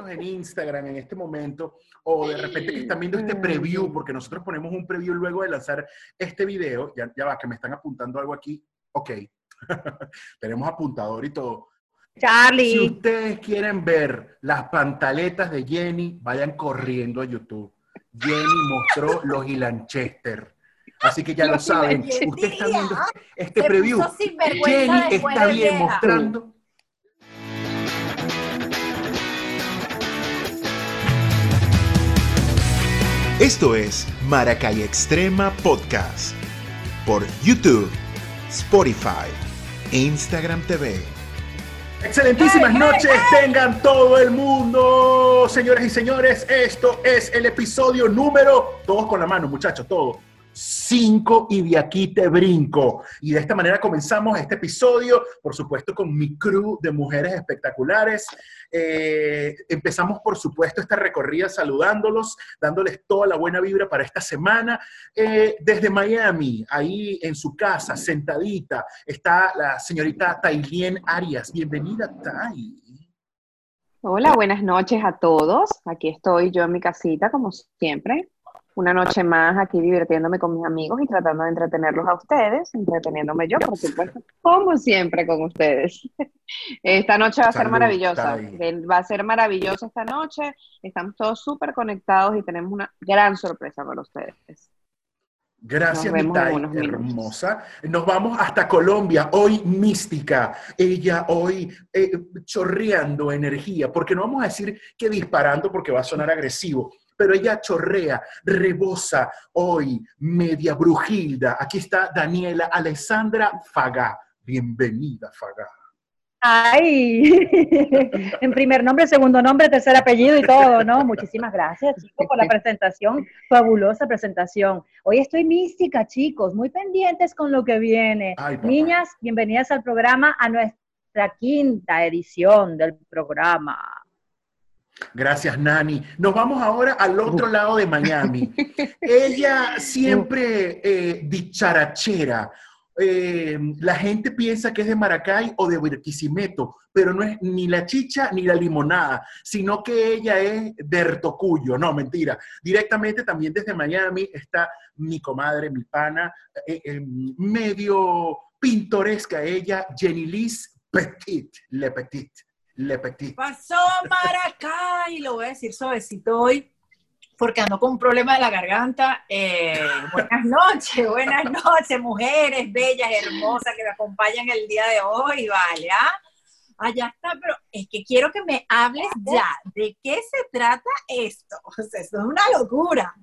en Instagram en este momento o de repente que están viendo este preview, porque nosotros ponemos un preview luego de lanzar este video, ya, ya va, que me están apuntando algo aquí, ok, tenemos apuntador y todo. Charlie. Si ustedes quieren ver las pantaletas de Jenny, vayan corriendo a YouTube. Jenny mostró los Lanchester. Así que ya lo saben. Ustedes están viendo este preview. Jenny está bien mostrando. Esto es Maracay Extrema Podcast por YouTube, Spotify e Instagram TV. Excelentísimas noches tengan todo el mundo, señoras y señores. Esto es el episodio número, todos con la mano, muchachos, todos. Cinco y de aquí te brinco. Y de esta manera comenzamos este episodio, por supuesto, con mi crew de mujeres espectaculares. Eh, empezamos, por supuesto, esta recorrida saludándolos, dándoles toda la buena vibra para esta semana. Eh, desde Miami, ahí en su casa, sentadita, está la señorita Tailien Arias. Bienvenida, Tai. Hola, buenas noches a todos. Aquí estoy yo en mi casita, como siempre una noche más aquí divirtiéndome con mis amigos y tratando de entretenerlos a ustedes, entreteniéndome yo, por supuesto, como siempre con ustedes. Esta noche va a ser maravillosa, va a ser maravillosa esta noche, estamos todos súper conectados y tenemos una gran sorpresa para ustedes. Gracias, Mitai, hermosa. Nos vamos hasta Colombia, hoy mística, ella hoy eh, chorreando energía, porque no vamos a decir que disparando porque va a sonar agresivo, pero ella chorrea, rebosa hoy, media brujilda. Aquí está Daniela Alessandra Fagá. Bienvenida, Fagá. Ay, en primer nombre, segundo nombre, tercer apellido y todo, ¿no? Muchísimas gracias, chicos, por la presentación, fabulosa presentación. Hoy estoy mística, chicos, muy pendientes con lo que viene. Niñas, bienvenidas al programa, a nuestra quinta edición del programa. Gracias, Nani. Nos vamos ahora al otro lado de Miami. Ella siempre eh, dicharachera. Eh, la gente piensa que es de Maracay o de Barquisimeto, pero no es ni la chicha ni la limonada, sino que ella es de Ertocuyo. No, mentira. Directamente también desde Miami está mi comadre, mi pana, eh, medio pintoresca ella, Jenny Liz Petit, Le Petit. Le Petit. Pasó Maracay, lo voy a decir suavecito hoy, porque ando con un problema de la garganta. Eh, buenas noches, buenas noches, mujeres bellas, hermosas que me acompañan el día de hoy, ¿vale? ¿Ah? Allá está, pero es que quiero que me hables ya. ¿De qué se trata esto? O sea, esto es una locura.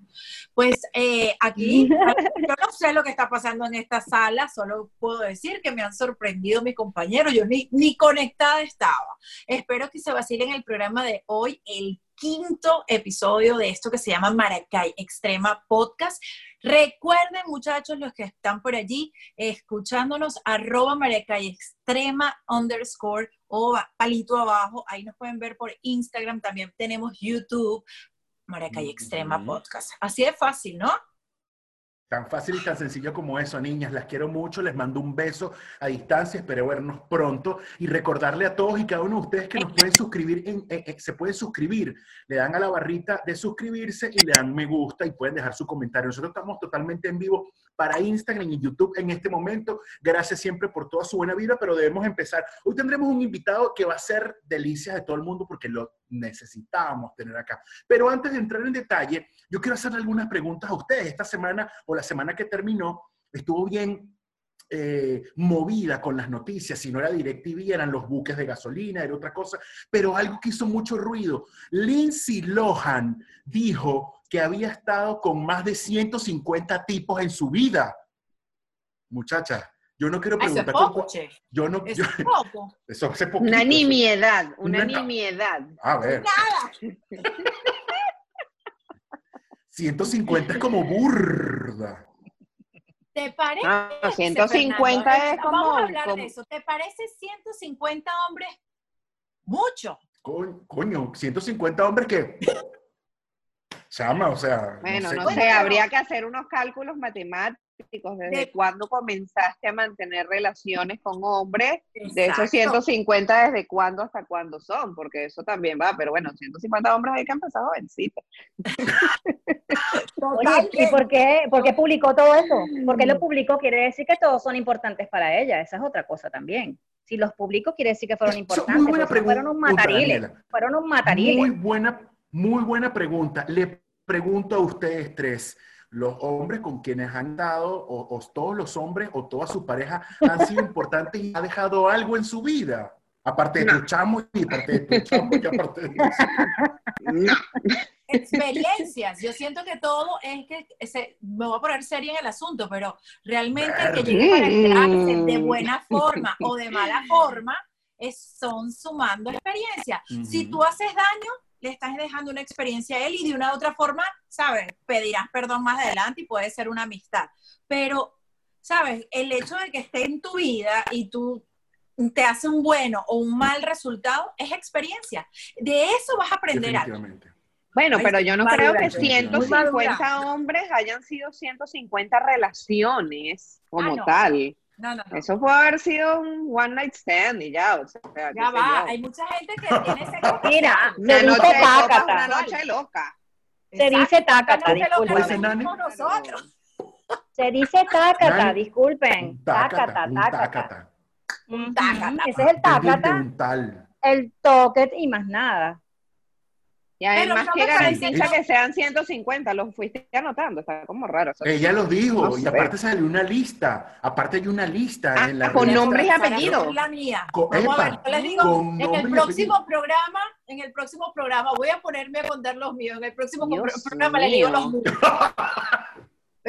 Pues eh, aquí, yo no sé lo que está pasando en esta sala, solo puedo decir que me han sorprendido mis compañeros, yo ni, ni conectada estaba. Espero que se vacilen el programa de hoy, el quinto episodio de esto que se llama Maracay Extrema Podcast. Recuerden, muchachos, los que están por allí escuchándonos, arroba Maracay Extrema underscore o palito abajo. Ahí nos pueden ver por Instagram. También tenemos YouTube, Maracay Extrema Podcast. Así de fácil, ¿no? Tan fácil y tan sencillo como eso, niñas. Las quiero mucho, les mando un beso a distancia, espero vernos pronto y recordarle a todos y cada uno de ustedes que nos pueden suscribir, en, se pueden suscribir, le dan a la barrita de suscribirse y le dan me gusta y pueden dejar su comentario. Nosotros estamos totalmente en vivo para Instagram y YouTube en este momento. Gracias siempre por toda su buena vida, pero debemos empezar. Hoy tendremos un invitado que va a ser delicias de todo el mundo porque lo necesitábamos tener acá. Pero antes de entrar en detalle, yo quiero hacer algunas preguntas a ustedes. Esta semana o la semana que terminó estuvo bien eh, movida con las noticias, si no era DirecTV, eran los buques de gasolina, era otra cosa, pero algo que hizo mucho ruido. Lindsay Lohan dijo que había estado con más de 150 tipos en su vida. Muchacha, yo no quiero preguntar. Yo no. Eso es poco. Eso hace poco. Una nimiedad, una, nimiedad. A ver. Nada. 150 es como burda. ¿Te parece? No, 150 es como. Vamos a hablar de eso. ¿Te parece 150 hombres mucho? Coño, 150 hombres que. Chama, o sea. Bueno, no sé, habría que hacer unos cálculos matemáticos ¿desde De- cuándo comenzaste a mantener relaciones con hombres? De esos 150, ¿desde cuándo hasta cuándo son? Porque eso también va, pero bueno, 150 hombres hay que han empezado jovencitos. Oye, ¿y por qué, por qué publicó todo eso? Porque lo publicó quiere decir que todos son importantes para ella. Esa es otra cosa también. Si los publicó quiere decir que fueron Eso, importantes. muy buena pues, fueron unos pregunta, matariles. Daniela. Fueron unos matariles. Muy buena, muy buena pregunta. Le pregunto a ustedes tres, los hombres con quienes han dado, o, o todos los hombres o toda su pareja han sido importantes y ha dejado algo en su vida. Aparte de tu chamo y aparte de tu chamo y aparte de tu No. experiencias. Yo siento que todo es que se- me voy a poner seria en el asunto, pero realmente el que llegue para quedarse de buena forma o de mala forma es, son sumando experiencia. Si Ujú. tú haces daño, le estás dejando una experiencia a él y de una u otra forma, ¿sabes? Pedirás perdón más adelante y puede ser una amistad. Pero, ¿sabes? El hecho de que esté en tu vida y tú te hace un bueno o un mal resultado es experiencia. De eso vas a aprender algo. Bueno, pero yo no madura, creo que sí, muy 150 madura. hombres hayan sido 150 relaciones como Ah, no. tal. No, no, no. Eso puede haber sido un one night stand y ya, o sea, Ya va, yo. hay mucha gente que tiene sexo Mira, Una se noche dice tácata. una noche loca. Se dice tácata, Pues, disculpen. Tenemos nosotros. Se dice tácata, disculpen. Tácata, Tácata, un tácata. Ese es el tácata, el toque y más nada. Y además, no ¿qué me parece- garantiza es- que sean 150? Los fuiste anotando, está como raro. eso. Ella los dijo, No y sé. aparte salió una lista. Aparte hay una lista Ah, en la con nombres y apellidos. La mía. Vamos a ver, yo les digo, en el próximo programa, en el próximo programa, voy a ponerme a contar los míos. En el próximo Dios programa les digo los míos.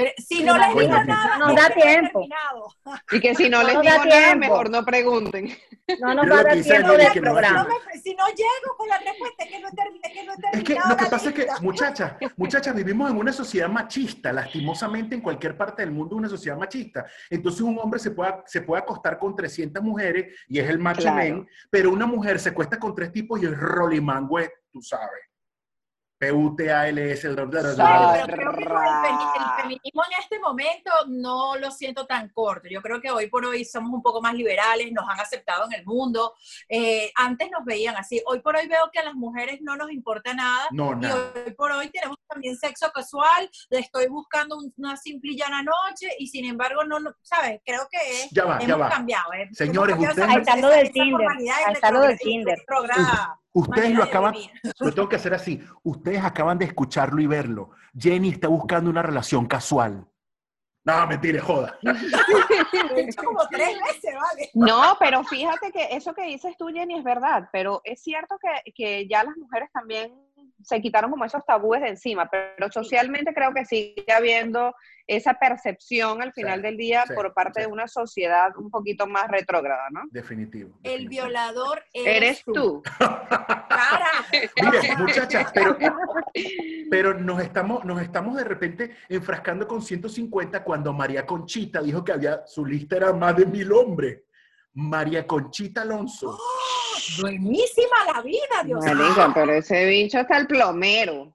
Pero si no les digo nada, nos es da tiempo. terminado. Y que si no No les digo da nada, tiempo. mejor no pregunten. No nos va a dar tiempo del no, programa. si no llego con la respuesta, es que no he, termi- es que no he Es que terminado lo que pasa es que, muchachas, muchachas, vivimos en una sociedad machista, lastimosamente en cualquier parte del mundo una sociedad machista. Entonces un hombre se puede, se puede acostar con 300 mujeres y es el macho Claro. men, pero una mujer se acuesta con tres tipos y es rolimangüe, tú sabes. P-U-T-A-L-S. Ay, pero creo que el, femi- el feminismo en este momento no lo siento tan corto. Yo creo que hoy por hoy somos un poco más liberales, nos han aceptado en el mundo. Eh, antes nos veían así. Hoy por hoy veo que a las mujeres no nos importa nada. No, Y hoy por hoy tenemos también sexo casual, le estoy buscando un- una simple y llana noche y sin embargo, no, no- ¿sabes? Creo que es- Ya va, ya hemos va. cambiado. ¿eh? Señores, ustedes- esa- Ahí está lo esa- del Tinder, lo del Tinder. retrograda Ustedes lo acaban, lo tengo que hacer así. Ustedes acaban de escucharlo y verlo. Jenny está buscando una relación casual. No, mentira, joda. Lo he hecho como tres veces, ¿vale? No, pero fíjate que eso que dices tú, Jenny, es verdad, pero es cierto que, que ya las mujeres también se quitaron como esos tabúes de encima, pero socialmente creo que sigue habiendo esa percepción al final Sí, del día sí, por parte sí. de una sociedad un poquito más retrógrada, ¿no? Definitivo. El violador Eres tú. Mire, muchachas, pero, pero nos, estamos, nos estamos de repente enfrascando con 150 cuando María Conchita dijo que había su lista era más de mil hombres. María Conchita Alonso. Buenísima la vida, Dios mío. Pero ese bicho está el plomero.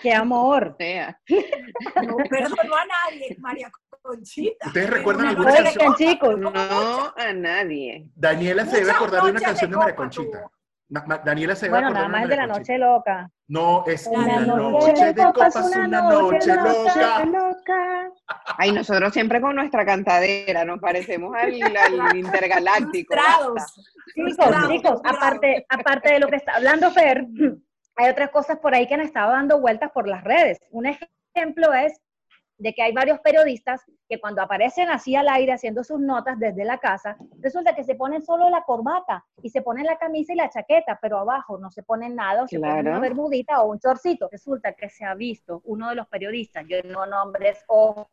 ¡Qué amor! O sea, No perdonó a nadie, María Conchita. ¿Ustedes recuerdan Una alguna canción? chicos. no a nadie. Daniela se debe acordar de una canción de de María Conchita. tuvo. Daniela se Bueno, acordar nada más de el de la noche loca. No, es Una una noche noche de copas, una noche loca. loca. Ay, nosotros siempre con nuestra cantadera, nos parecemos al, al intergaláctico. Chicos, chicos, aparte, aparte de lo que está hablando Fer, hay otras cosas por ahí que han estado dando vueltas por las redes. Un ejemplo es de que hay varios periodistas que cuando aparecen así al aire haciendo sus notas desde la casa, resulta que se ponen solo la corbata y se ponen la camisa y la chaqueta, pero abajo no se ponen nada o se ponen una bermudita o un chorcito. Resulta que se ha visto uno de los periodistas, yo no nombres o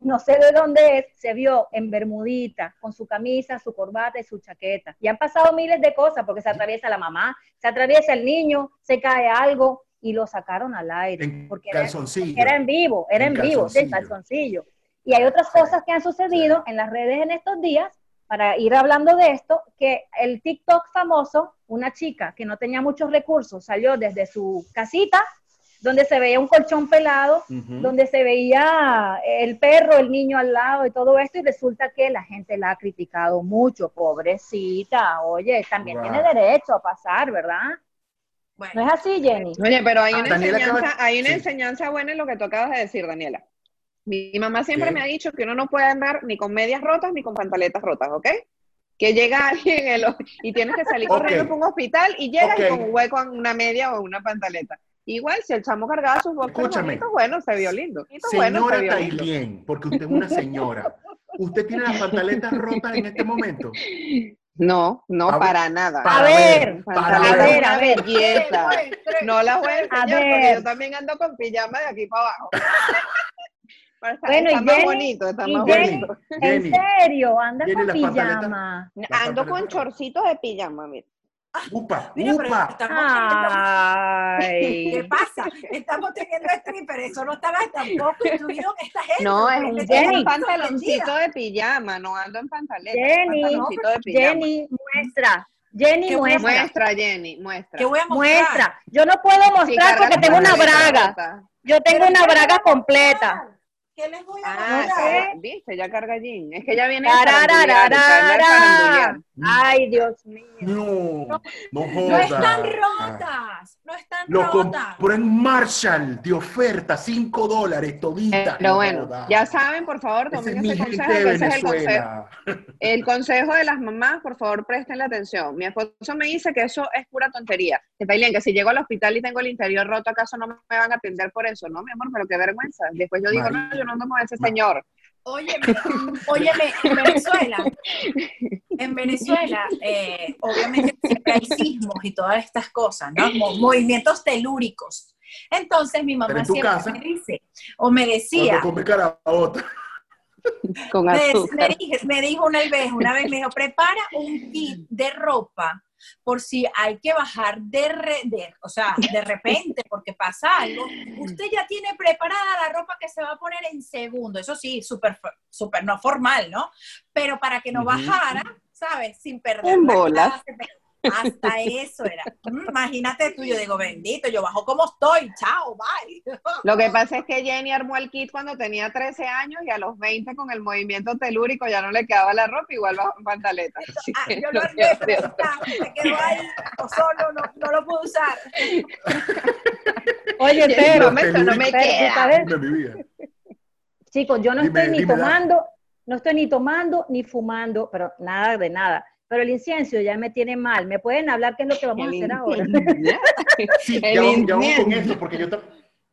no sé de dónde es, se vio en bermudita, con su camisa, su corbata y su chaqueta. Y han pasado miles de cosas, porque se atraviesa la mamá, se atraviesa el niño, se cae algo, y lo sacaron al aire. En porque era, era en vivo, era En en, vivo, sí, calzoncillo. Y hay otras cosas que han sucedido en las redes en estos días, para ir hablando de esto, que el TikTok famoso, una chica que no tenía muchos recursos, salió desde su casita donde se veía un colchón pelado, Ujú. donde se veía el perro, el niño al lado y todo esto, y resulta que la gente la ha criticado mucho, pobrecita, oye, también Wow. tiene derecho a pasar, ¿verdad? Bueno, ¿No es así, Jenny? Oye, pero hay Ah, una, Daniela enseñanza, acaba- hay una sí. enseñanza buena en lo que tú acabas de decir, Daniela. Mi, mi mamá siempre ¿Qué? me ha dicho que uno no puede andar ni con medias rotas ni con pantaletas rotas, ¿ok? Que llega alguien el- y tienes que salir corriendo para un hospital y llegas y con un hueco en una media o una pantaleta. Igual, si el chamo cargaba sus Escúchame. bonitos, bueno, se vio lindo. Bonito, bueno, Señora se vio lindo. Porque usted es una señora. ¿Usted tiene las pantaletas rotas en este momento? No, no, A ver, para nada. A ver, para Pantaletas ver. A ver. belleza. No las voy a enseñar porque ver. yo también ando con pijama de aquí para abajo. Pero está, Bueno, y está más Jenny- bonito, está más Jenny- bonito. Jenny, ¿En serio? ¿Andas Jenny, con las pijama? las Ando con chorcitos de pijama, mira. Upa, mira, pero upa. estamos teniendo- ¿Qué pasa? Estamos teniendo stripper, eso no estaba tampoco incluido en esta gente. No, es un, Jenny. pantaloncito de pijama, no ando en pantaleta. Jenny, de pijama. Jenny, muestra. Jenny, muestra. Muestra, Jenny, muestra. ¿Qué voy a mostrar? Muestra. Yo no puedo mostrar porque tengo una braga. Yo tengo Pero una ¿qué les braga completa. ¿Qué les voy a Ah, ya, viste, ya carga Jean. Es que ya viene. Ay, Dios mío. No, no No jodas. están rotas, no Lo compró en Marshall de oferta, 5 dólares, toditas. Pero no bueno, ya saben, por favor, Ese tomen es mi ese gente consejo, ese es el consejo. Venezuela. El consejo de las mamás, por favor, prestenle atención. Mi esposo me dice que eso es pura tontería. Que Tailén, que si llego al hospital y tengo el interior roto, ¿acaso no me van a atender por eso? No, mi amor, pero qué vergüenza. Después yo digo, no, yo no ando con ese señor. Óyeme, óyeme, en Venezuela, en Venezuela, eh, obviamente siempre hay sismos y todas estas cosas, ¿no? Mo- movimientos telúricos. Entonces mi mamá en siempre casa- me dice, o me decía, caraota. Con me, me dije- me dijo una vez, una vez me dijo, prepara un kit de ropa por si hay que bajar de, re- de- o sea, de repente porque pasa algo, usted ya tiene preparada la ropa que se va a poner en segundo, eso sí, súper, súper no formal, ¿no? Pero para que no bajara, ¿sabes? Sin perder En la bolas. clase, hasta eso era. Mm, Imagínate tú, yo digo, bendito, yo bajo como estoy, chao, bye. Lo que pasa es que Jenny armó el kit cuando tenía 13 años y a los 20 con el movimiento telúrico ya no le quedaba la ropa, igual bajo en pantaleta. Así Ah, yo no lo armé, pero razón. está, se quedó ahí, o solo, no, no lo pude usar. Oye, pero, no eso no me queda. chicos, yo no Dime, estoy ni tomando, no estoy ni tomando ni fumando, pero nada de nada. Pero el incienso ya me tiene mal. ¿Me pueden hablar qué es lo que vamos a El hacer ahora? Sí, El ya vamos, ya vamos con esto, porque yo,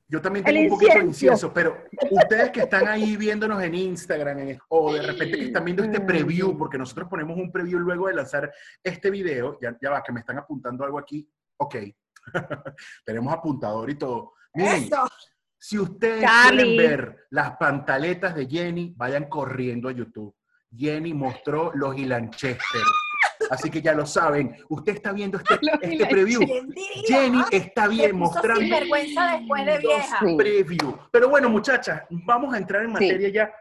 yo también El tengo un poquito de incienso. pero ustedes que están ahí viéndonos en Instagram en- o de repente que están viendo este preview, porque nosotros ponemos un preview luego de lanzar este video, ya, ya va, que me están apuntando algo aquí. Ok, tenemos apuntador y todo. Miren, Eso. si ustedes Charlie. quieren ver las pantaletas de Jenny, vayan corriendo a YouTube. Jenny mostró los Lanchester. Así que ya lo saben. Usted está viendo este, este preview. Jenny está bien mostrando sinvergüenza después de vieja. Sí. preview. Pero bueno, muchachas, vamos a entrar en Sí. materia ya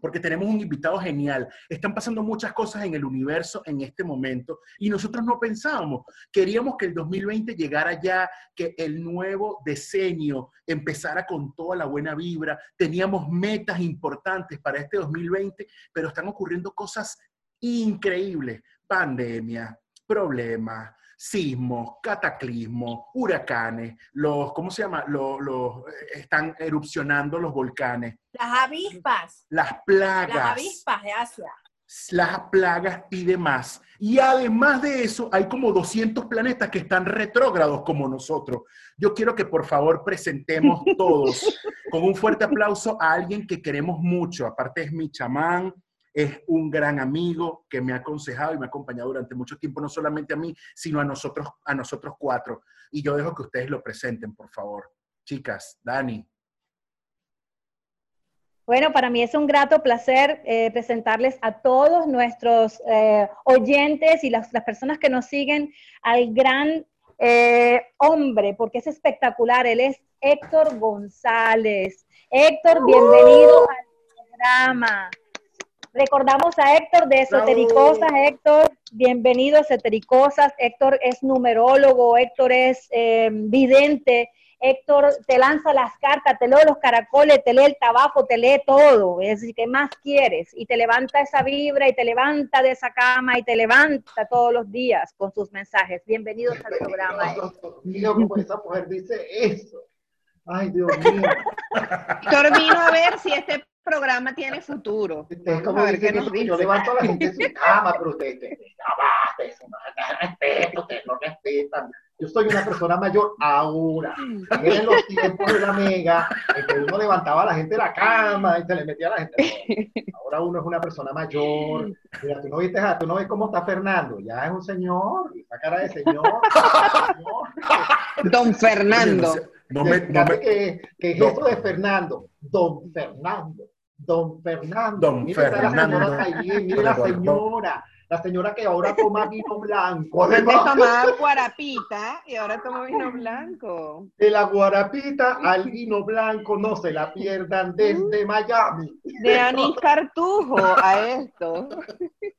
porque tenemos un invitado genial. Están pasando muchas cosas en el universo en este momento y nosotros no pensábamos. Queríamos que el 2020 llegara ya, que el nuevo decenio empezara con toda la buena vibra. Teníamos metas importantes para este 2020, pero están ocurriendo cosas increíbles. Pandemia, problemas, sismos, cataclismos, huracanes, los, ¿cómo se llama? Los, los- eh, están erupcionando los volcanes, Las avispas, las las plagas, avispas de Asia. las plagas y demás. Y además de eso, hay como 200 planetas que están retrógrados como nosotros. Yo quiero que por favor presentemos todos con un fuerte aplauso a alguien que queremos mucho. Aparte es mi chamán, es un gran amigo que me ha aconsejado y me ha acompañado durante mucho tiempo, no solamente a mí, sino a nosotros, a nosotros cuatro. Y yo dejo que ustedes lo presenten, por favor. Chicas, Dani. Bueno, para mí es un grato placer eh, presentarles a todos nuestros eh, oyentes y las, las personas que nos siguen al gran eh, hombre, porque es espectacular. Él es Héctor González. Héctor, bienvenido al programa. Recordamos a Héctor de Esotericosas. Héctor, bienvenido a Esotericosas. Héctor es numerólogo, Héctor es eh, vidente, Héctor te lanza las cartas, te lee los caracoles, te lee el tabaco, te lee todo. Es decir, ¿qué más quieres? Y te levanta esa vibra y te levanta de esa cama y te levanta todos los días con sus mensajes. Bienvenidos al programa. Dios mío, como esa mujer dice eso. Ay, Dios mío. Héctor vino a ver si este programa tiene futuro. Es como a ver qué que nos yo dice. levanto a la gente de su cama, pero ustedes, ustedes, ya basta, eso no da respeto, ustedes no respetan. Yo soy una persona mayor ahora. Vienen los tiempos de la mega, en que uno levantaba a la gente de la cama y se le metía a la gente. Ahora uno es una persona mayor. Mira, tú no viste, a- tú no ves cómo está Fernando. Ya es un señor, esa cara de señor. Don Fernando. No me, no me- que, que es no. eso de Fernando. Don Fernando. Don Fernando. Don Mire esa la señora Caillén, mire la señora. La señora que ahora toma vino blanco. Antes tomaba guarapita y ahora tomo vino blanco. de la guarapita al vino blanco, no se la pierdan desde Miami. De anís cartujo a esto.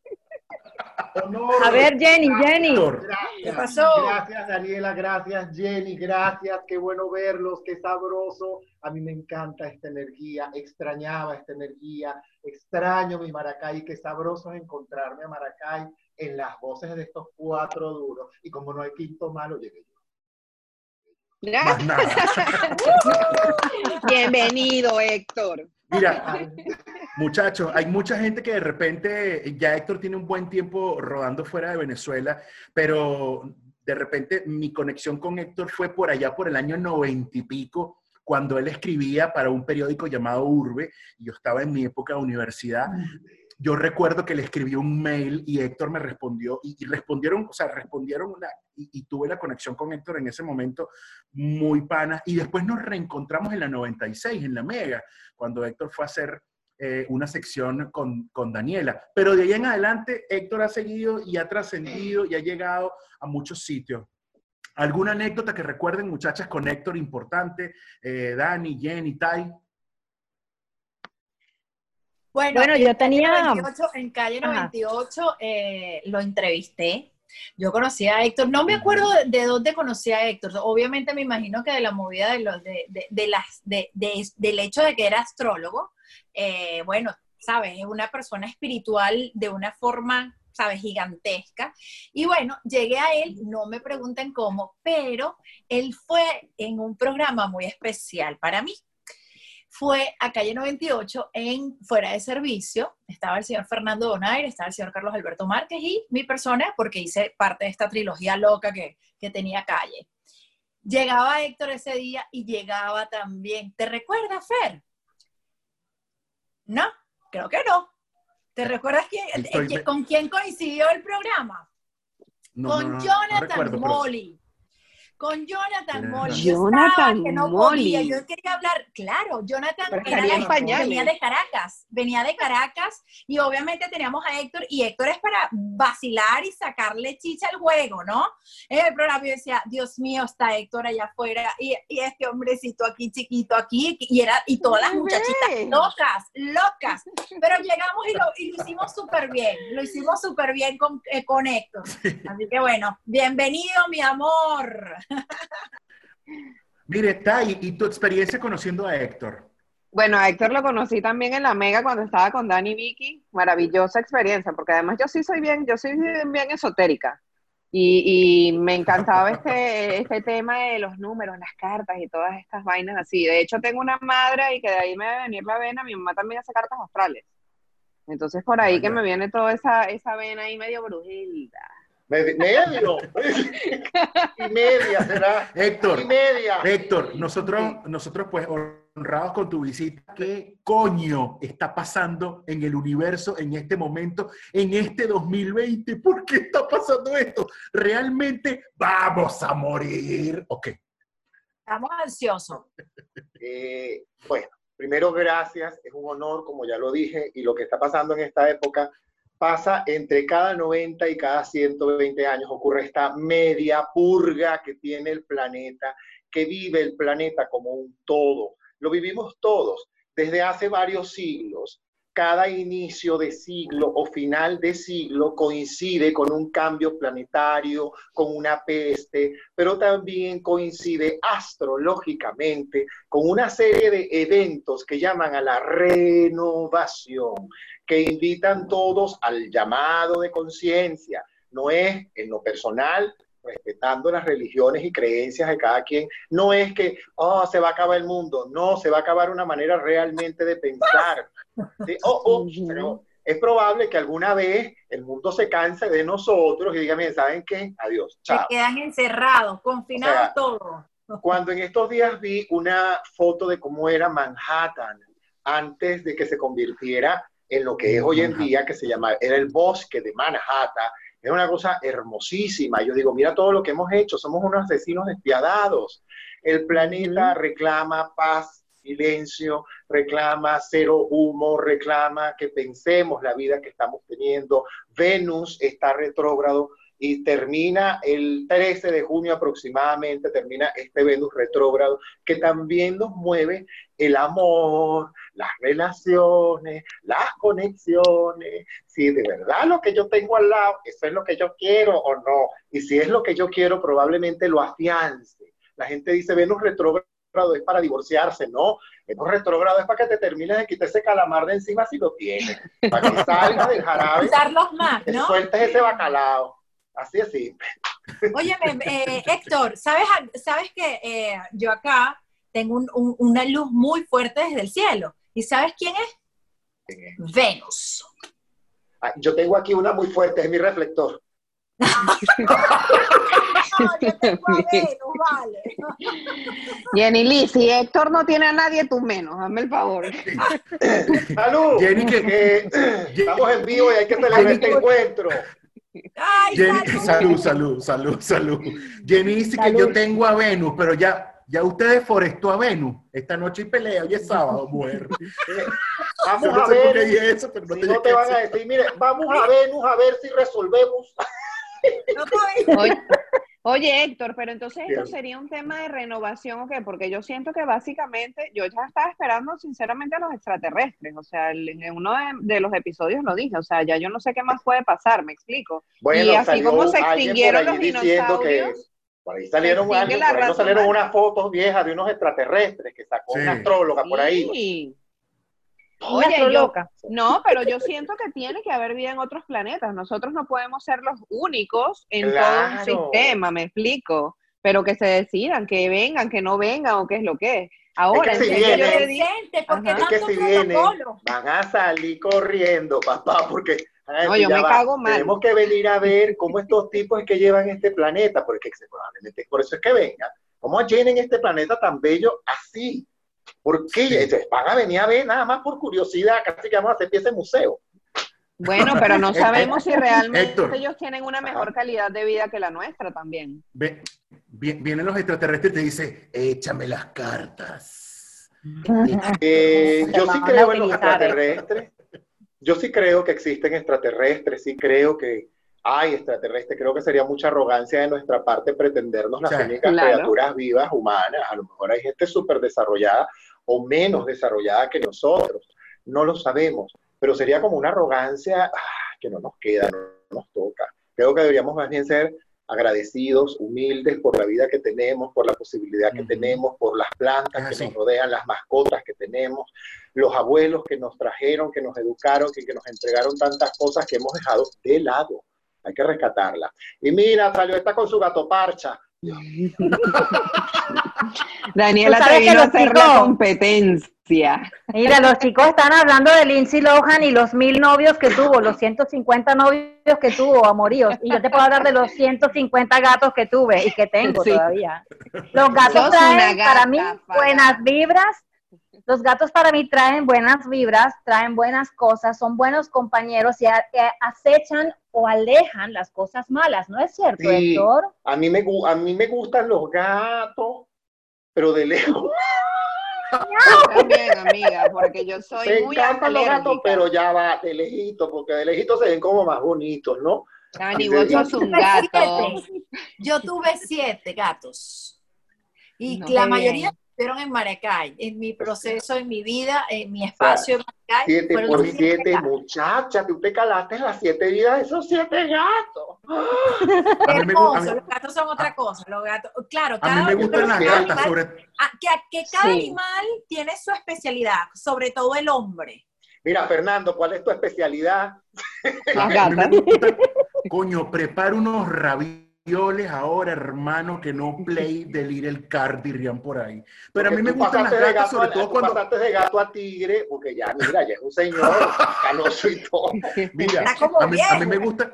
Honor. A ver, Jenny, Jenny. Gracias. ¿Qué pasó? Gracias, Daniela. Gracias, Jenny. Gracias. Qué bueno verlos. Qué sabroso. A mí me encanta esta energía. Extrañaba esta energía. Extraño mi Maracay. Qué sabroso es encontrarme a Maracay en las voces de estos cuatro duros. Y como no hay quinto malo, llegué yo. nada. Bienvenido, Héctor. Mira, muchachos, hay mucha gente que de repente, ya Héctor tiene un buen tiempo rodando fuera de Venezuela, pero de repente mi conexión con Héctor fue por allá por el año noventa y pico, cuando él escribía para un periódico llamado Urbe, y yo estaba en mi época de universidad. Yo recuerdo que le escribí un mail y Héctor me respondió, y, respondieron, o sea, respondieron y tuve la conexión con Héctor en ese momento muy pana, y después nos reencontramos en la 96, en la Mega, cuando Héctor fue a hacer eh, una sección con, con Daniela. Pero de ahí en adelante, Héctor ha seguido y ha trascendido y ha llegado a muchos sitios. ¿Alguna anécdota que recuerden, muchachas, con Héctor importante? Eh, Dani, Jenny, Tai. Bueno, Bueno, en yo Calle tenía- 98, en calle Ajá. 98 eh, lo entrevisté. Yo conocí a Héctor, no me acuerdo de, de dónde conocí a Héctor. Obviamente me imagino que de la movida de los, de, de- de las, de- de- del hecho de que era astrólogo. Eh, bueno, sabes, es una persona espiritual de una forma, sabes, gigantesca. Y bueno, llegué a él, no me pregunten cómo, pero él fue en un programa muy especial para mí fue a calle 98 en fuera de servicio. Estaba el señor Fernando Donaire, estaba el señor Carlos Alberto Márquez y mi persona, porque hice parte de esta trilogía loca que, que tenía calle. Llegaba Héctor ese día y llegaba también. ¿Te recuerdas, Fer? No, creo que no. ¿Te recuerdas quién- Estoy- eh, con quién coincidió el programa? No, con no, no, no Jonathan recuerdo, pero- Molly. Con Jonathan Jonathan. Molly. Yo estaba Jonathan que no Molly. podía. Yo quería hablar. Claro, Jonathan era pañales. venía de Caracas. Venía de Caracas y obviamente teníamos a Héctor y Héctor es para vacilar y sacarle chicha al juego, ¿no? En el programa yo decía, Dios mío, está Héctor allá afuera y, y este hombrecito aquí, chiquito aquí, y, era, y todas las muchachitas locas, locas. Pero llegamos y lo, y lo hicimos súper bien, lo hicimos súper bien con, eh, con Héctor. Así que bueno, bienvenido, mi amor. Mire, Tai, ¿y tu experiencia conociendo a Héctor? Bueno, a Héctor lo conocí también en la Mega cuando estaba con Dani y Vicky. Maravillosa experiencia, porque además yo sí soy bien, yo soy bien, bien esotérica. Y, y me encantaba este, este tema de los números, las cartas y todas estas vainas así. De hecho, tengo una madre y que de ahí me debe venir la vena. Mi mamá también hace cartas astrales. Entonces, por ahí Vaya. que me viene toda esa, esa vena ahí medio brujilda. Medi- Medio. y media será. Héctor, Y media. Héctor, nosotros, nosotros pues honrados con tu visita, ¿qué coño está pasando en el universo en este momento, en este 2020? ¿Por qué está pasando esto? ¿Realmente vamos a morir? Ok. Estamos ansiosos. Eh, bueno, primero gracias, es un honor, como ya lo dije, y lo que está pasando en esta época pasa entre cada 90 y cada 120 años, ocurre esta media purga que tiene el planeta, que vive el planeta como un todo. Lo vivimos todos desde hace varios siglos. Cada inicio de siglo o final de siglo coincide con un cambio planetario, con una peste, pero también coincide astrológicamente con una serie de eventos que llaman a la renovación, que invitan todos al llamado de conciencia. No es en lo personal, respetando las religiones y creencias de cada quien, no es que, oh, se va a acabar el mundo, no, se va a acabar una manera realmente de pensar. Oh, oh, pero es probable que alguna vez el mundo se canse de nosotros y diga, miren, ¿saben qué? Adiós, chao. Se quedan encerrados, confinados todos. Cuando en estos días vi una foto de cómo era Manhattan antes de que se convirtiera en lo que es hoy en día, que se llama, era el bosque de Manhattan, es una cosa hermosísima. Yo digo, mira todo lo que hemos hecho, somos unos asesinos despiadados. El planeta reclama paz, silencio, reclama cero humo, reclama que pensemos la vida que estamos teniendo. Venus está retrógrado y termina el 13 de junio aproximadamente, termina este Venus retrógrado, que también nos mueve el amor, las relaciones, las conexiones, si de verdad lo que yo tengo al lado, eso es lo que yo quiero o no, y si es lo que yo quiero, probablemente lo afiance. La gente dice Venus retrógrado es para divorciarse, no. Venus retrógrado es para que te termines de quitar ese calamar de encima si lo tienes, para que salgas del jarabe, Usarlos más, ¿no? sueltes ese bacalao. Así es simple. Oye, eh, Héctor, ¿sabes, sabes que eh, yo acá tengo un- un- una luz muy fuerte desde el cielo? ¿Y sabes quién es? Venus. Ah, Yo tengo aquí una muy fuerte, es mi reflector. No, yo tengo a Venus, vale. Jenny Lee, si Héctor no tiene a nadie, tú menos, hazme el favor. ¡Salud! Jenny, que- Que estamos en vivo y hay que celebrar este encuentro. Ay, Jenny, salud. salud, salud, salud, salud. Jenny dice que yo tengo a Venus, pero ya, ya usted deforestó a Venus. Esta noche hay pelea, hoy es sábado, mujer. Vamos Yo no a ver. eso, pero no Si tenía no te van a decir. mire, vamos a Venus a ver si resolvemos. No. Oye, Héctor, pero entonces esto Bien. sería un tema de renovación o qué? Porque yo siento que básicamente, yo ya estaba esperando sinceramente a los extraterrestres, o sea, en uno de, de los episodios lo dije, o sea, ya yo no sé qué más puede pasar, me explico. y así como se extinguieron los diciendo que- dinosaurios, Por ahí salieron, la por ahí raza salieron unas fotos viejas de unos extraterrestres que sacó Sí. una astróloga por ahí. sí. Oye, yo, astroloca. no, pero yo siento que tiene que haber vida en otros planetas. Nosotros no podemos ser los únicos en todo Claro. un sistema, me explico. Pero que se decidan, que vengan, que no vengan o qué es lo que es. Ahora, Es que si yo vienen- te digo- Presente, ¿por qué Ajá. Es que si vienen, van a salir corriendo, papá, porque van a No, decir, yo "Ya me va, cago mal". Tenemos que venir a ver cómo estos tipos es que llevan este planeta, porque probablemente por eso es que vengan. ¿Cómo llenen este planeta tan bello así? ¿Por qué? Entonces, van a venir a ver nada más por curiosidad, casi que vamos a hacer pieza de museo. Bueno, pero no sabemos si realmente Héctor. ellos tienen una mejor calidad de vida que la nuestra también. Ve- vienen los extraterrestres y te dicen, échame las cartas. Eh, yo sí creo en los utilizar, extraterrestres. Yo sí creo que existen extraterrestres, sí creo que hay extraterrestres. Creo que sería mucha arrogancia de nuestra parte pretendernos las Sí. únicas Claro. criaturas vivas humanas. A lo mejor hay gente súper desarrollada o menos desarrollada que nosotros. No lo sabemos, pero sería como una arrogancia ah, que no nos queda, no nos toca. Creo que deberíamos más bien ser agradecidos, humildes por la vida que tenemos, por la posibilidad que tenemos, por las plantas Es que nos rodean, las mascotas que tenemos, los abuelos que nos trajeron, que nos educaron, que, que nos entregaron tantas cosas que hemos dejado de lado. Hay que rescatarla. Y mira, salió esta con su gato parcha. Daniela te a hacer la competencia. Mira, los chicos están hablando de Lindsay Lohan y los mil novios que tuvo, los 150 novios que tuvo, amoríos. Y yo te puedo hablar de los 150 gatos que tuve y que tengo Sí. todavía. Los gatos Sos traen gata, para mí buenas vibras. Los gatos para mí traen buenas vibras, traen buenas cosas, son buenos compañeros y a- acechan o alejan las cosas malas, ¿no es cierto, Sí. Héctor? A mí me, a mí me gustan los gatos, pero de lejos. También, amiga, porque yo soy Me muy encantan los gatos, pero ya va de lejito, porque de lejito se ven como más bonitos, ¿no? Dani, vos sos un gato. Yo tuve siete gatos. Y No, la mayoría bien. Estuvieron en Maracay, en mi proceso, en mi vida, en mi espacio en Maracay. 7 fueron por siete 7, gatos. muchacha, tú te calaste las siete vidas de esos siete gatos. A mí me Hermoso, a los gatos son otra cosa. Los gatos, claro, A mí cada, me gustan las cada gatas, animal- sobre ah, que, que cada Sí. animal tiene su especialidad, sobre todo el hombre. Mira, Fernando, ¿cuál es tu especialidad? Las A gatas. coño, prepara unos ravioles ahora, hermano, que no play del Little Cardirrian por ahí. Pero a mí Porque me gustan las de gatas, gato sobre todo tú cuando... pasaste de gato a tigre, porque ya, mira, ya es un señor canoso y todo. Mira, a mí, a mí me gusta...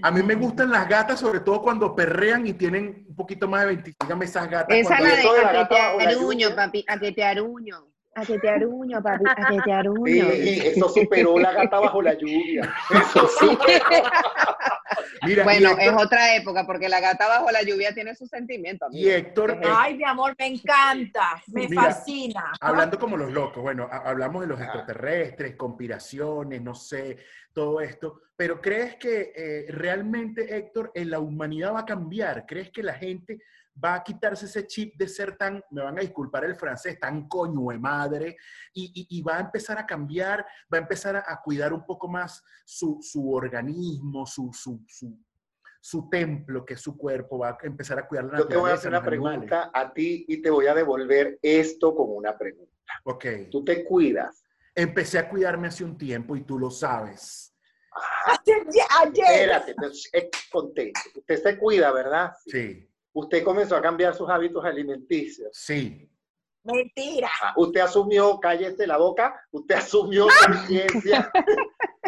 A mí me gustan las gatas, sobre todo cuando perrean y tienen un poquito más de 20. Dígame esas gatas. Esa la de la de a que te aruño, papi, a que te aruño. A que te aruño, papi, a que te Sí, aruño. eso superó la gata bajo la lluvia. Eso superó. Mira, Bueno, es otra época, porque la gata bajo la lluvia tiene sus sentimientos. y. Héctor, eh, Ay, mi amor, me encanta, me Mira, fascina. hablando como los locos, bueno, ha- hablamos de los Ajá. extraterrestres, conspiraciones, no sé, todo esto, pero ¿crees que eh, realmente, Héctor, en la humanidad va a cambiar? ¿Crees que la gente va a quitarse ese chip de ser tan, me van a disculpar el francés, tan coño de madre, y, y- y va a empezar a cambiar, va a empezar a, a cuidar un poco más su, su organismo, su, su, su, su templo, que es su cuerpo, va a empezar a cuidar la Yo te voy a hacer una animales? pregunta a ti y te voy a devolver esto como una pregunta. Ok. ¿Tú te cuidas? Empecé a cuidarme hace un tiempo y tú lo sabes. Ayer, Espérate, contento. Usted se cuida, ¿verdad? Sí, Usted comenzó a cambiar sus hábitos alimenticios. sí. mentira. Ah, Usted asumió, cállese la boca, usted asumió conciencia,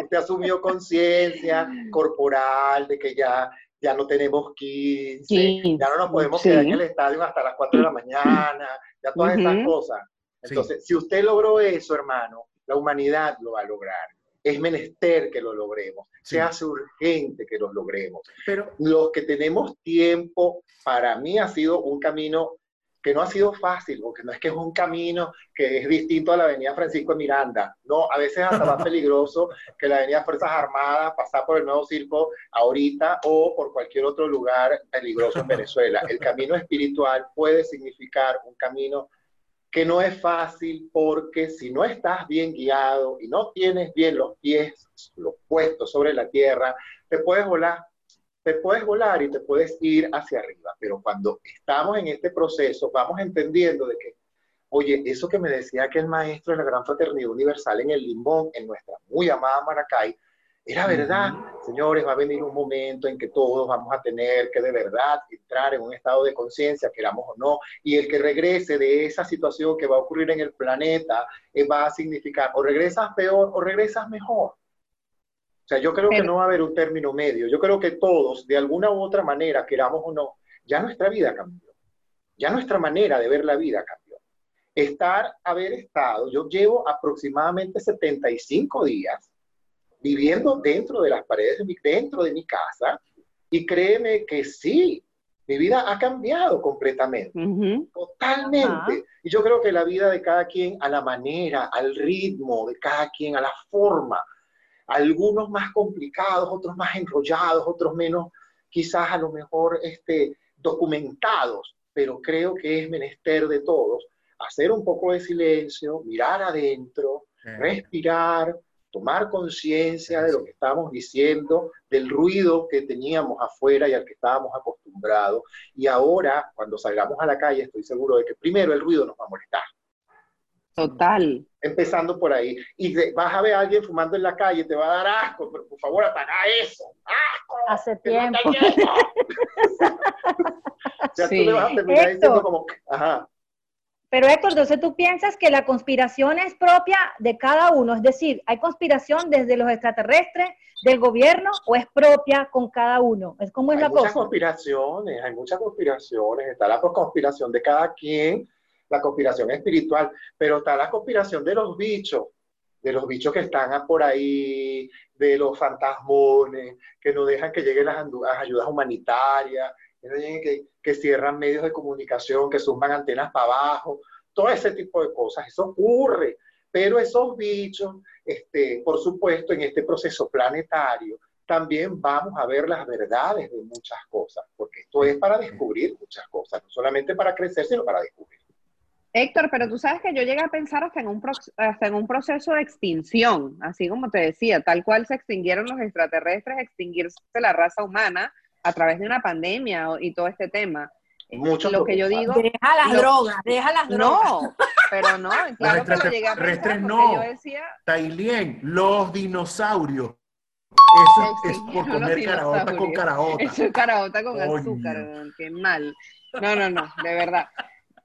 usted asumió conciencia corporal de que ya, ya no tenemos 15, Sí, ya no nos podemos sí. quedar en el estadio hasta las 4 de la mañana, ya todas esas cosas. Sí. Entonces, si usted logró eso, hermano, la humanidad lo va a lograr. Es menester que lo logremos. Sí. Se hace urgente que lo logremos Pero los que tenemos tiempo, para mí ha sido un camino que no ha sido fácil, porque no es que es un camino que es distinto a la avenida Francisco de Miranda, no, a veces hasta más peligroso que la avenida Fuerzas Armadas, pasar por el nuevo circo ahorita o por cualquier otro lugar peligroso en Venezuela. El camino espiritual puede significar un camino que no es fácil porque si no estás bien guiado y no tienes bien los pies los puestos sobre la tierra, te puedes volar, te puedes volar y te puedes ir hacia arriba. Pero cuando estamos en este proceso, vamos entendiendo de que, oye, eso que me decía que el maestro de la Gran Fraternidad Universal en el Limón, en nuestra muy amada Maracay, era verdad. Señores, va a venir un momento en que todos vamos a tener que de verdad entrar en un estado de conciencia, queramos o no, y el que regrese de esa situación que va a ocurrir en el planeta eh, va a significar o regresas peor o regresas mejor. O sea, yo creo que no va a haber un término medio. Yo creo que todos, de alguna u otra manera, queramos o no, ya nuestra vida cambió. Ya nuestra manera de ver la vida cambió. Estar, haber estado, yo llevo aproximadamente 75 días viviendo dentro de las paredes, de mi, dentro de mi casa, y créeme que sí, mi vida ha cambiado completamente. Ujú. Totalmente. Ajá. Y yo creo que la vida de cada quien, a la manera, al ritmo de cada quien, a la forma, algunos más complicados, otros más enrollados, otros menos, quizás a lo mejor este, documentados, pero creo que es menester de todos hacer un poco de silencio, mirar adentro, eh, respirar, tomar conciencia de lo que estamos diciendo, del ruido que teníamos afuera y al que estábamos acostumbrados. Y ahora, cuando salgamos a la calle, estoy seguro de que primero el ruido nos va a molestar. Total. Empezando por ahí. Y te- vas a ver a alguien fumando en la calle, te va a dar asco, pero por favor, apaga eso. ¡Asco! Hace ¡Que no tiempo. quiero! o sea, Sí. tú le vas a terminar Héctor. diciendo como, ajá, Pero Héctor, entonces tú piensas que la conspiración es propia de cada uno, es decir, ¿hay conspiración desde los extraterrestres, del gobierno o es propia con cada uno? ¿Es cómo es hay la muchas cosa? conspiraciones, hay muchas conspiraciones. Está la conspiración de cada quien, la conspiración espiritual, pero está la conspiración de los bichos, de los bichos que están por ahí, de los fantasmones, que no dejan que lleguen las, ayudas humanitarias, que, no lleguen, que, cierran medios de comunicación, que suman antenas para abajo, todo ese tipo de cosas. Eso ocurre. Pero esos bichos, este, por supuesto, en este proceso planetario, también vamos a ver las verdades de muchas cosas, porque esto es para descubrir muchas cosas, no solamente para crecer, sino para descubrir. Héctor, pero tú sabes que yo llegué a pensar hasta en, un pro- hasta en un proceso de extinción, así como te decía, tal cual se extinguieron los extraterrestres, extinguirse la raza humana a través de una pandemia y todo este tema. Eh, Mucho lo que yo digo, Deja las Lo- drogas, deja las drogas. no, pero no, claro que lo llegué a pensar no. yo decía, Tailien, los dinosaurios. Eso es por comer caraota con caraota. eso es caraota con azúcar, qué mal. No, no, no, de verdad.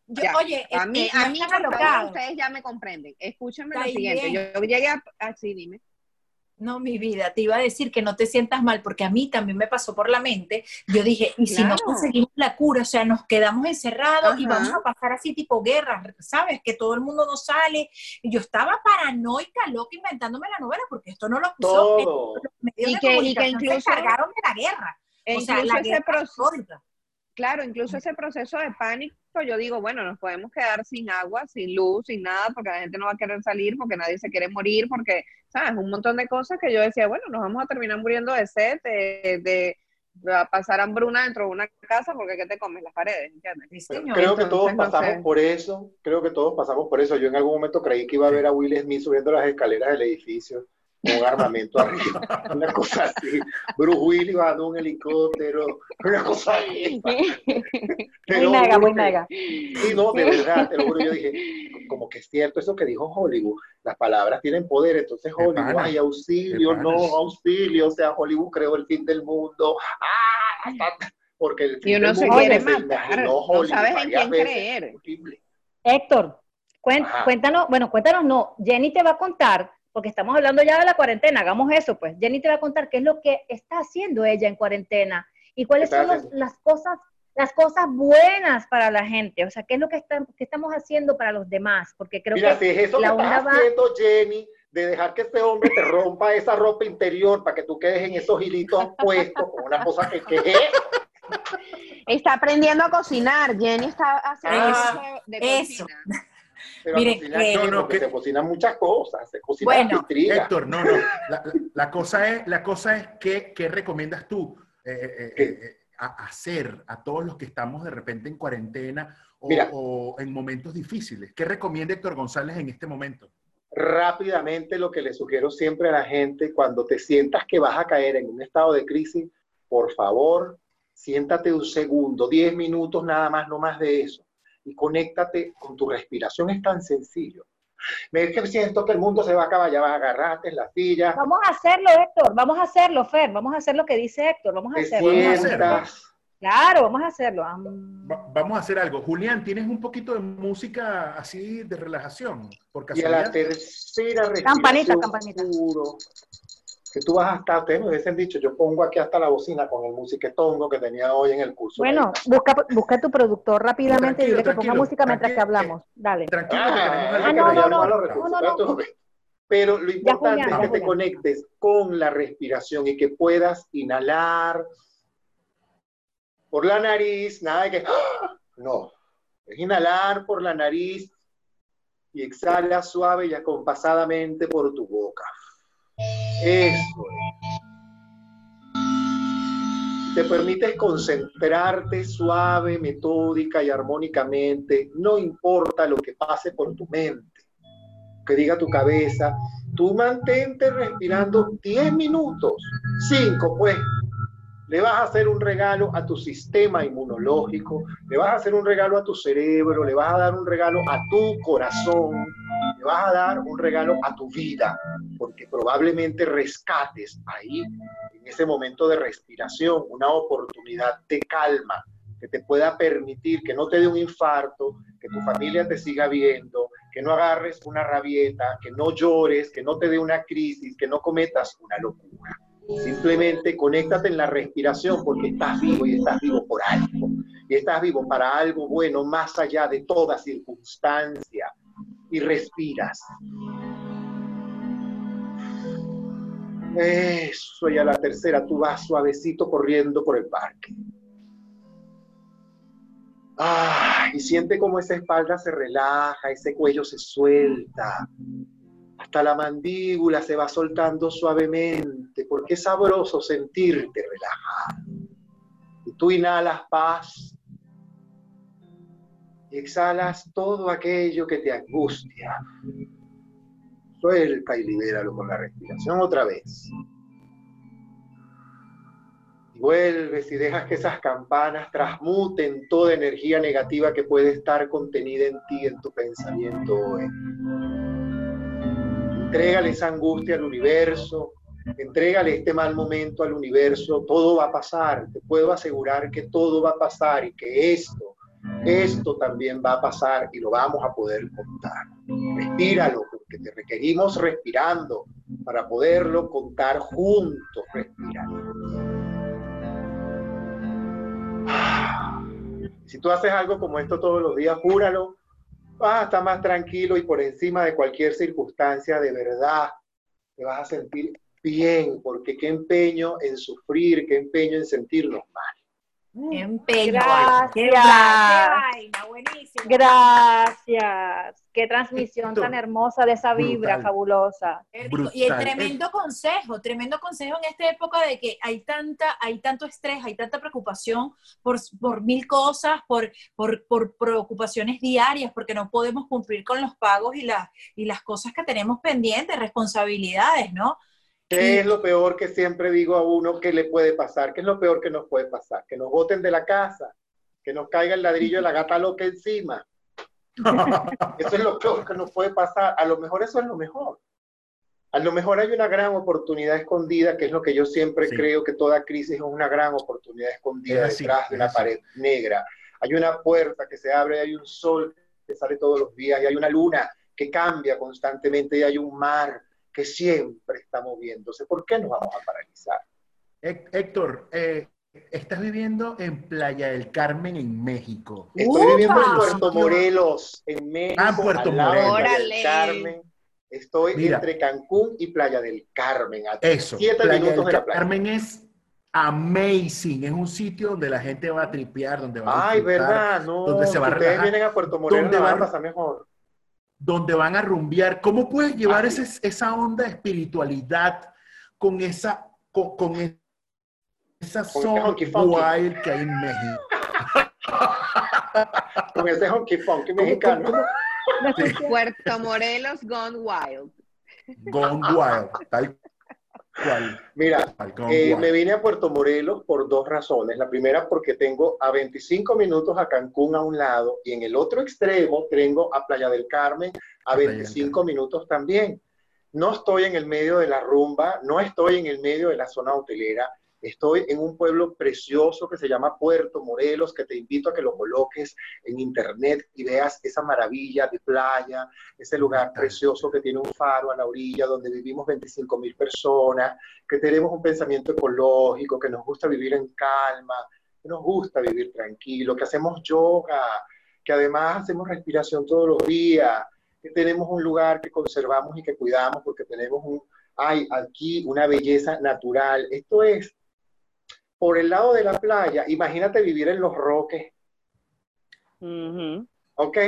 Yo- Ya. oye, A mí, este, a mí, favor, alocados. ustedes ya me comprenden. Escúchenme lo siguiente. bien. Yo llegué a, así, dime. No, mi vida, te iba a decir que no te sientas mal, porque a mí también me pasó por la mente. Yo dije, ¿y si no conseguimos la cura? O sea, nos quedamos encerrados y vamos a pasar así tipo guerra, ¿sabes? Que todo el mundo no sale. Y yo estaba paranoica, loca, inventándome la novela, porque esto no lo puso Todo. los medios Y de que- y que comunicación incluso- se encargaron de la guerra. E o sea, incluso la ese guerra proceso, claro, incluso ese proceso de pánico, yo digo, bueno, nos podemos quedar sin agua, sin luz, sin nada, porque la gente no va a querer salir, porque nadie se quiere morir, porque, ¿sabes? Un montón de cosas que yo decía, bueno, nos vamos a terminar muriendo de sed, de, de- de pasar hambruna dentro de una casa, porque ¿qué te comes? Las paredes, ¿entiendes? Sí, Pero señor. creo que todos no pasamos sé. por eso, creo que todos pasamos por eso. Yo en algún momento creí que iba a ver a Will Smith subiendo las escaleras del edificio con un armamento arriba, una cosa así. Bruce Willis bajando un helicóptero, una cosa así. Muy mega, muy mega. Sí, no, de verdad, te lo juro, yo dije, como que es cierto eso que dijo Hollywood, las palabras tienen poder, entonces Hollywood, pana. ay, auxilio, no, auxilio, o sea, Hollywood creó el fin del mundo, ah, hasta- porque el fin Y uno del se mundo quiere se matar, no sabes en quién veces, creer. posible. Héctor, Ajá. cuéntanos, bueno, cuéntanos no, Jenny te va a contar, porque estamos hablando ya de la cuarentena, hagamos eso, pues. Jenny te va a contar qué es lo que está haciendo ella en cuarentena y cuáles ¿Qué está son los- las cosas las cosas buenas para la gente, o sea, qué es lo que, están, qué estamos haciendo para los demás, porque creo Mira, que si es eso la que onda va- haciendo, Jenny, de dejar que este hombre te rompa esa ropa interior para que tú quedes en esos hilitos puestos con una cosa que, que es. Está aprendiendo a cocinar. Jenny está haciendo Ah, eso. Cocina. Pero Mire, a cocinar, eh, ¿qué? no, no, Porque que- se cocinan muchas cosas, se cocina Bueno. Héctor, no, no. La, la- la cosa es, la cosa es ¿qué, qué recomiendas tú eh, eh, eh, a hacer a todos los que estamos de repente en cuarentena o, Mira. o en momentos difíciles? ¿Qué recomienda Héctor González en este momento? rápidamente lo que le sugiero siempre a la gente, cuando te sientas que vas a caer en un estado de crisis, por favor, siéntate un segundo, 10 minutos nada más, no más de eso, y conéctate con tu respiración, es tan sencillo. Me que siento que el mundo se va a acabar, ya vas a agarrarte en la silla, vamos a hacerlo, Héctor, vamos a hacerlo, Fer, vamos a hacer lo que dice Héctor, vamos a hacerlo. vamos a hacerlo. Claro, vamos a hacerlo. Am- Va- vamos a hacer algo. Julián, ¿tienes un poquito de música así de relajación? Por y a la tercera respiración, Campanita, campanita. puro, que tú vas hasta, ustedes me hubiesen dicho, yo pongo aquí hasta la bocina con el musiquetongo que tenía hoy en el curso. Bueno, busca, busca a tu productor rápidamente y dile que ponga música mientras que hablamos. Dale. Tranquilo, Ah, Ah, no, no, no, los no, recursos, no, pero lo importante es que te conectes con la respiración y que puedas inhalar por la nariz, nada de que ¡ah! no, es inhalar por la nariz y exhala suave y acompasadamente por tu boca. Eso es. Te permites concentrarte suave, metódica y armónicamente, no importa lo que pase por tu mente, que diga tu cabeza, tú mantente respirando 10 minutos, 5 pues. Le vas a hacer un regalo a tu sistema inmunológico, le vas a hacer un regalo a tu cerebro, le vas a dar un regalo a tu corazón, vas a dar un regalo a tu vida, porque probablemente rescates ahí, en ese momento de respiración, una oportunidad de calma que te pueda permitir que no te dé un infarto, que tu familia te siga viendo, que no agarres una rabieta, que no llores, que no te dé una crisis, que no cometas una locura. Simplemente conéctate en la respiración porque estás vivo y estás vivo por algo. Y estás vivo para algo bueno más allá de toda circunstancia. Y respiras. Eso, y a la tercera tú vas suavecito corriendo por el parque. Ah, y siente como esa espalda se relaja, ese cuello se suelta. Hasta la mandíbula se va soltando suavemente, porque es sabroso sentirte relajado. Y tú inhalas paz exhalas todo aquello que te angustia. Suelta y libéralo con la respiración otra vez. Y vuelves y dejas que esas campanas transmuten toda energía negativa que puede estar contenida en ti, en tu pensamiento hoy. Entrégale esa angustia al universo, entrégale este mal momento al universo, todo va a pasar, te puedo asegurar que todo va a pasar y que esto, esto también va a pasar y lo vamos a poder contar. Respíralo, porque te requerimos respirando para poderlo contar juntos respirando. Si tú haces algo como esto todos los días, júralo, vas a estar más tranquilo y por encima de cualquier circunstancia, de verdad, te vas a sentir bien, porque qué empeño en sufrir, qué empeño en sentirnos mal. Empeño. Gracias. Qué vaina, buenísimo. Gracias. Qué transmisión Esto- tan hermosa de esa vibra Brutal. fabulosa. Y el tremendo consejo, tremendo consejo en esta época de que hay tanta, hay tanto estrés, hay tanta preocupación por, por mil cosas, por, por, por preocupaciones diarias, porque no podemos cumplir con los pagos y, las y las cosas que tenemos pendientes, responsabilidades, ¿no? ¿Qué es lo peor que siempre digo a uno que le puede pasar? ¿Qué es lo peor que nos puede pasar? Que nos boten de la casa, que nos caiga el ladrillo de la gata loca encima. Eso es lo peor que nos puede pasar. A lo mejor eso es lo mejor. A lo mejor hay una gran oportunidad escondida, que es lo que yo siempre Sí. creo que toda crisis es una gran oportunidad escondida Es así, detrás de una pared negra. Hay una puerta que se abre, hay un sol que sale todos los días, y hay una luna que cambia constantemente, y hay un mar que siempre está moviéndose. ¿Por qué nos vamos a paralizar? Hé- Héctor, eh, estás viviendo en Playa del Carmen, en México. Estoy ¡Upa! viviendo en Puerto Morelos, en México, Ah, Puerto al lado de Morelos. Playa del. Carmen. Estoy Mira. entre Cancún y Playa del Carmen, a Eso, siete Playa minutos del de la playa. Carmen es amazing, es un sitio donde la gente va a tripear, donde va a Ay, verdad, no. donde se va a relajar, vienen a Puerto Morelos, donde va a- pasar mejor. Donde van a rumbear. ¿Cómo puedes llevar ese- esa onda de espiritualidad con esa, con, con esa zona honky funky. wild que hay en México? Con ese honky funky ¿Cómo- mexicano. cómo- Sí, Puerto Morelos Gone Wild. Gone wild, tal cual. Mira, eh, me vine a Puerto Morelos por dos razones. La primera porque tengo a 25 minutos a Cancún a un lado y en el otro extremo tengo a Playa del Carmen a Playa del 25 minutos también. No estoy en el medio de la rumba, no estoy en el medio de la zona hotelera, estoy en un pueblo precioso que se llama Puerto Morelos, que te invito a que lo coloques en internet y veas esa maravilla de playa, ese lugar precioso que tiene un faro a la orilla donde vivimos 25 mil personas, que tenemos un pensamiento ecológico, que nos gusta vivir en calma, que nos gusta vivir tranquilo, que hacemos yoga, que además hacemos respiración todos los días, que tenemos un lugar que conservamos y que cuidamos porque tenemos un, hay aquí una belleza natural. Esto es, por el lado de la playa, imagínate vivir en Los Roques, Ujú. ¿ok?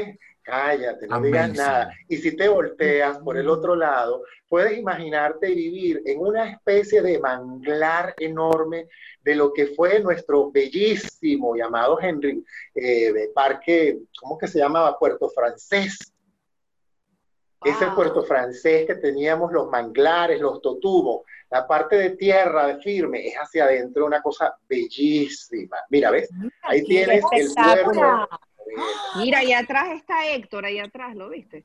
Cállate, no digas nada. Y si te volteas por el otro lado, puedes imaginarte vivir en una especie de manglar enorme de lo que fue nuestro bellísimo llamado Henry eh, de Parque, ¿cómo que se llamaba? Puerto Francés. Ese Wow. puerto francés que teníamos los manglares, los totubos, la parte de tierra de firme es hacia adentro una cosa bellísima. Mira, ¿ves? Ahí tienes el puerto. Mira, ahí atrás está Héctor, ahí atrás, ¿lo viste?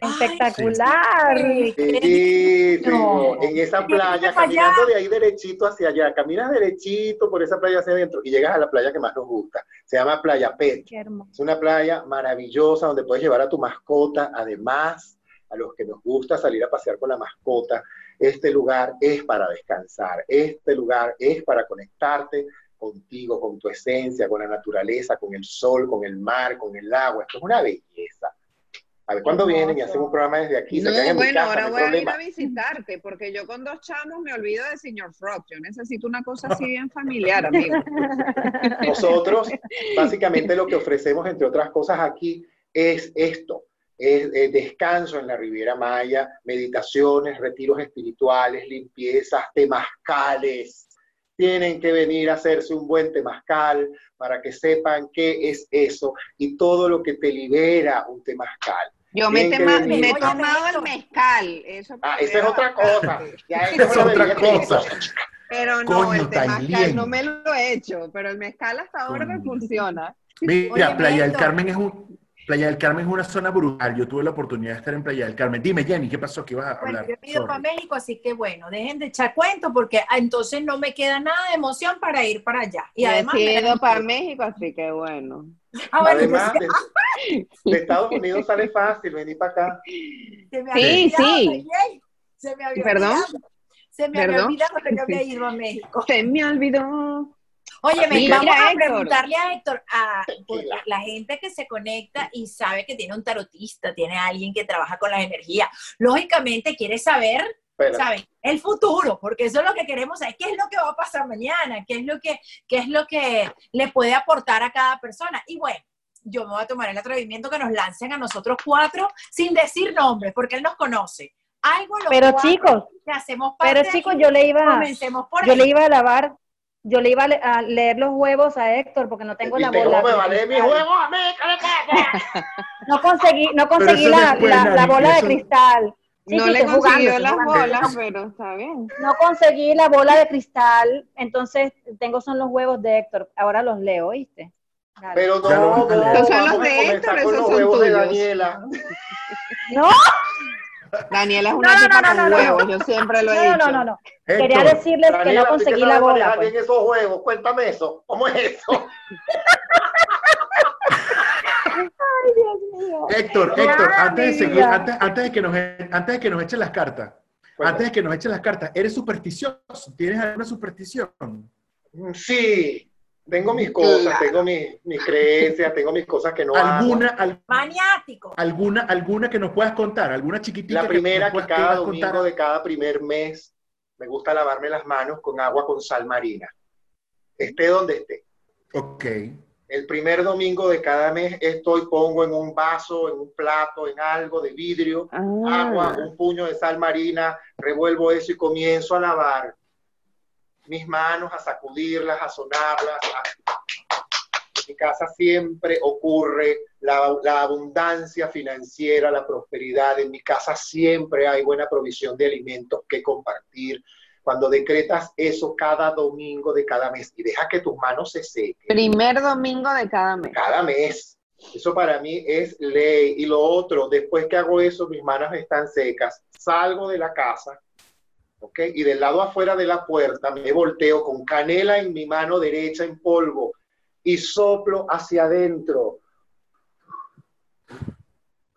Espectacular. Bellísimo. No. En esa playa, allá. caminando de ahí derechito hacia allá, caminas derechito por esa playa hacia adentro y llegas a la playa que más nos gusta. Se llama Playa Pet. Qué hermoso. Es una playa maravillosa donde puedes llevar a tu mascota. Además, a los que nos gusta salir a pasear con la mascota, este lugar es para descansar. Este lugar es para conectarte contigo, con tu esencia, con la naturaleza, con el sol, con el mar, con el agua. Esto es una belleza. A ver, cuando Hermoso. vienen y hacen un programa desde aquí, No, bueno, casa, ahora no voy a ir a visitarte, porque yo con dos chamos me olvido de señor Frog. Yo necesito una cosa así bien familiar, amigo. Nosotros, básicamente lo que ofrecemos, entre otras cosas aquí, es esto. Es, eh, descanso en la Riviera Maya, meditaciones, retiros espirituales, limpiezas, temazcales. tienen que venir a hacerse un buen temazcal para que sepan qué es eso y todo lo que te libera un temazcal. Yo me, tema- me he tomado el mezcal. Eso Ah, esa es otra cosa. Ya Esa es otra bebida cosa. Pero no, Coño, el Tailien. no me lo he hecho, pero el mezcal hasta ahora me Coño. funciona. Mira, Oye, Playa del. Carmen es un Playa del Carmen es una zona brutal. Yo tuve la oportunidad de estar en Playa del Carmen. Dime, Jenny, ¿qué pasó? ¿Qué ibas a Bueno, hablar? yo he ido Sorry. para México, así que bueno, dejen de echar cuentos porque ah, entonces no me queda nada de emoción para ir para allá. Y además, he me- ido para México, así que bueno. Ah, bueno, Además, entonces, de, de Estados Unidos sale fácil venir para acá. se me Sí, había olvidado, sí. Se me había ¿Perdón? olvidado. Se me había olvidado que yo había ido a México. Se me olvidó. Oye, me vamos a Héctor. preguntarle a Héctor, a la gente que se conecta y sabe que tiene un tarotista, tiene alguien que trabaja con las energías, lógicamente quiere saber, Pero, ¿saben? El futuro, porque eso es lo que queremos saber, qué es lo que va a pasar mañana, qué es lo que, qué es lo que le puede aportar a cada persona. Y bueno, yo me voy a tomar el atrevimiento que nos lancen a nosotros cuatro sin decir nombres, porque él nos conoce. Algo los Pero cuatro chicos, que hacemos parte pero de chicos, yo le iba, yo ahí. le iba a lavar, yo le iba a, le- a leer los huevos a Héctor porque no tengo la ¿viste bola. cómo me de vale mi cristal. juego a mí? No conseguí, no conseguí la, bola de cristal. Sí, no sí, le jugando, consiguió las bolas, pero está bien. No conseguí la bola de cristal, entonces tengo son los huevos de Héctor. Ahora los leo, ¿oíste? Dale. Pero no, no. Esos son los de Héctor, esos los son huevos de tuyos. Daniela. No, Daniela es una no, tipa no, con no, huevos, yo siempre lo he no, dicho. no, no, no. Quería Héctor, decirles que no ¿tú conseguí la bola. pues. esos huevos? Cuéntame eso. ¿Cómo es eso? Héctor, Héctor, Ah, antes de seguir, antes, antes de que nos, antes de que nos echen las cartas, antes de que nos echen las cartas, ¿eres supersticioso? ¿Tienes alguna superstición? Sí, tengo mis cosas, tengo mis, mis creencias, tengo mis cosas que no hago. ¿Alguna, al- Maniático. alguna, alguna que nos puedas contar? ¿Alguna chiquitita? La primera nos que cada domingo de cada primer mes me gusta lavarme las manos con agua con sal marina. Esté donde esté. Ok. El primer domingo de cada mes estoy, pongo en un vaso, en un plato, en algo de vidrio, agua, Ah, un puño de sal marina, revuelvo eso y comienzo a lavar mis manos, a sacudirlas, a sonarlas. a- En mi casa siempre ocurre la, la abundancia financiera, la prosperidad. En mi casa siempre hay buena provisión de alimentos que compartir. Cuando decretas eso cada domingo de cada mes y deja que tus manos se sequen primer domingo de cada mes. cada mes. Eso para mí es ley. Y lo otro, después que hago eso, mis manos están secas, salgo de la casa, ¿ok? Y del lado afuera de la puerta me volteo con canela en mi mano derecha en polvo y soplo hacia adentro.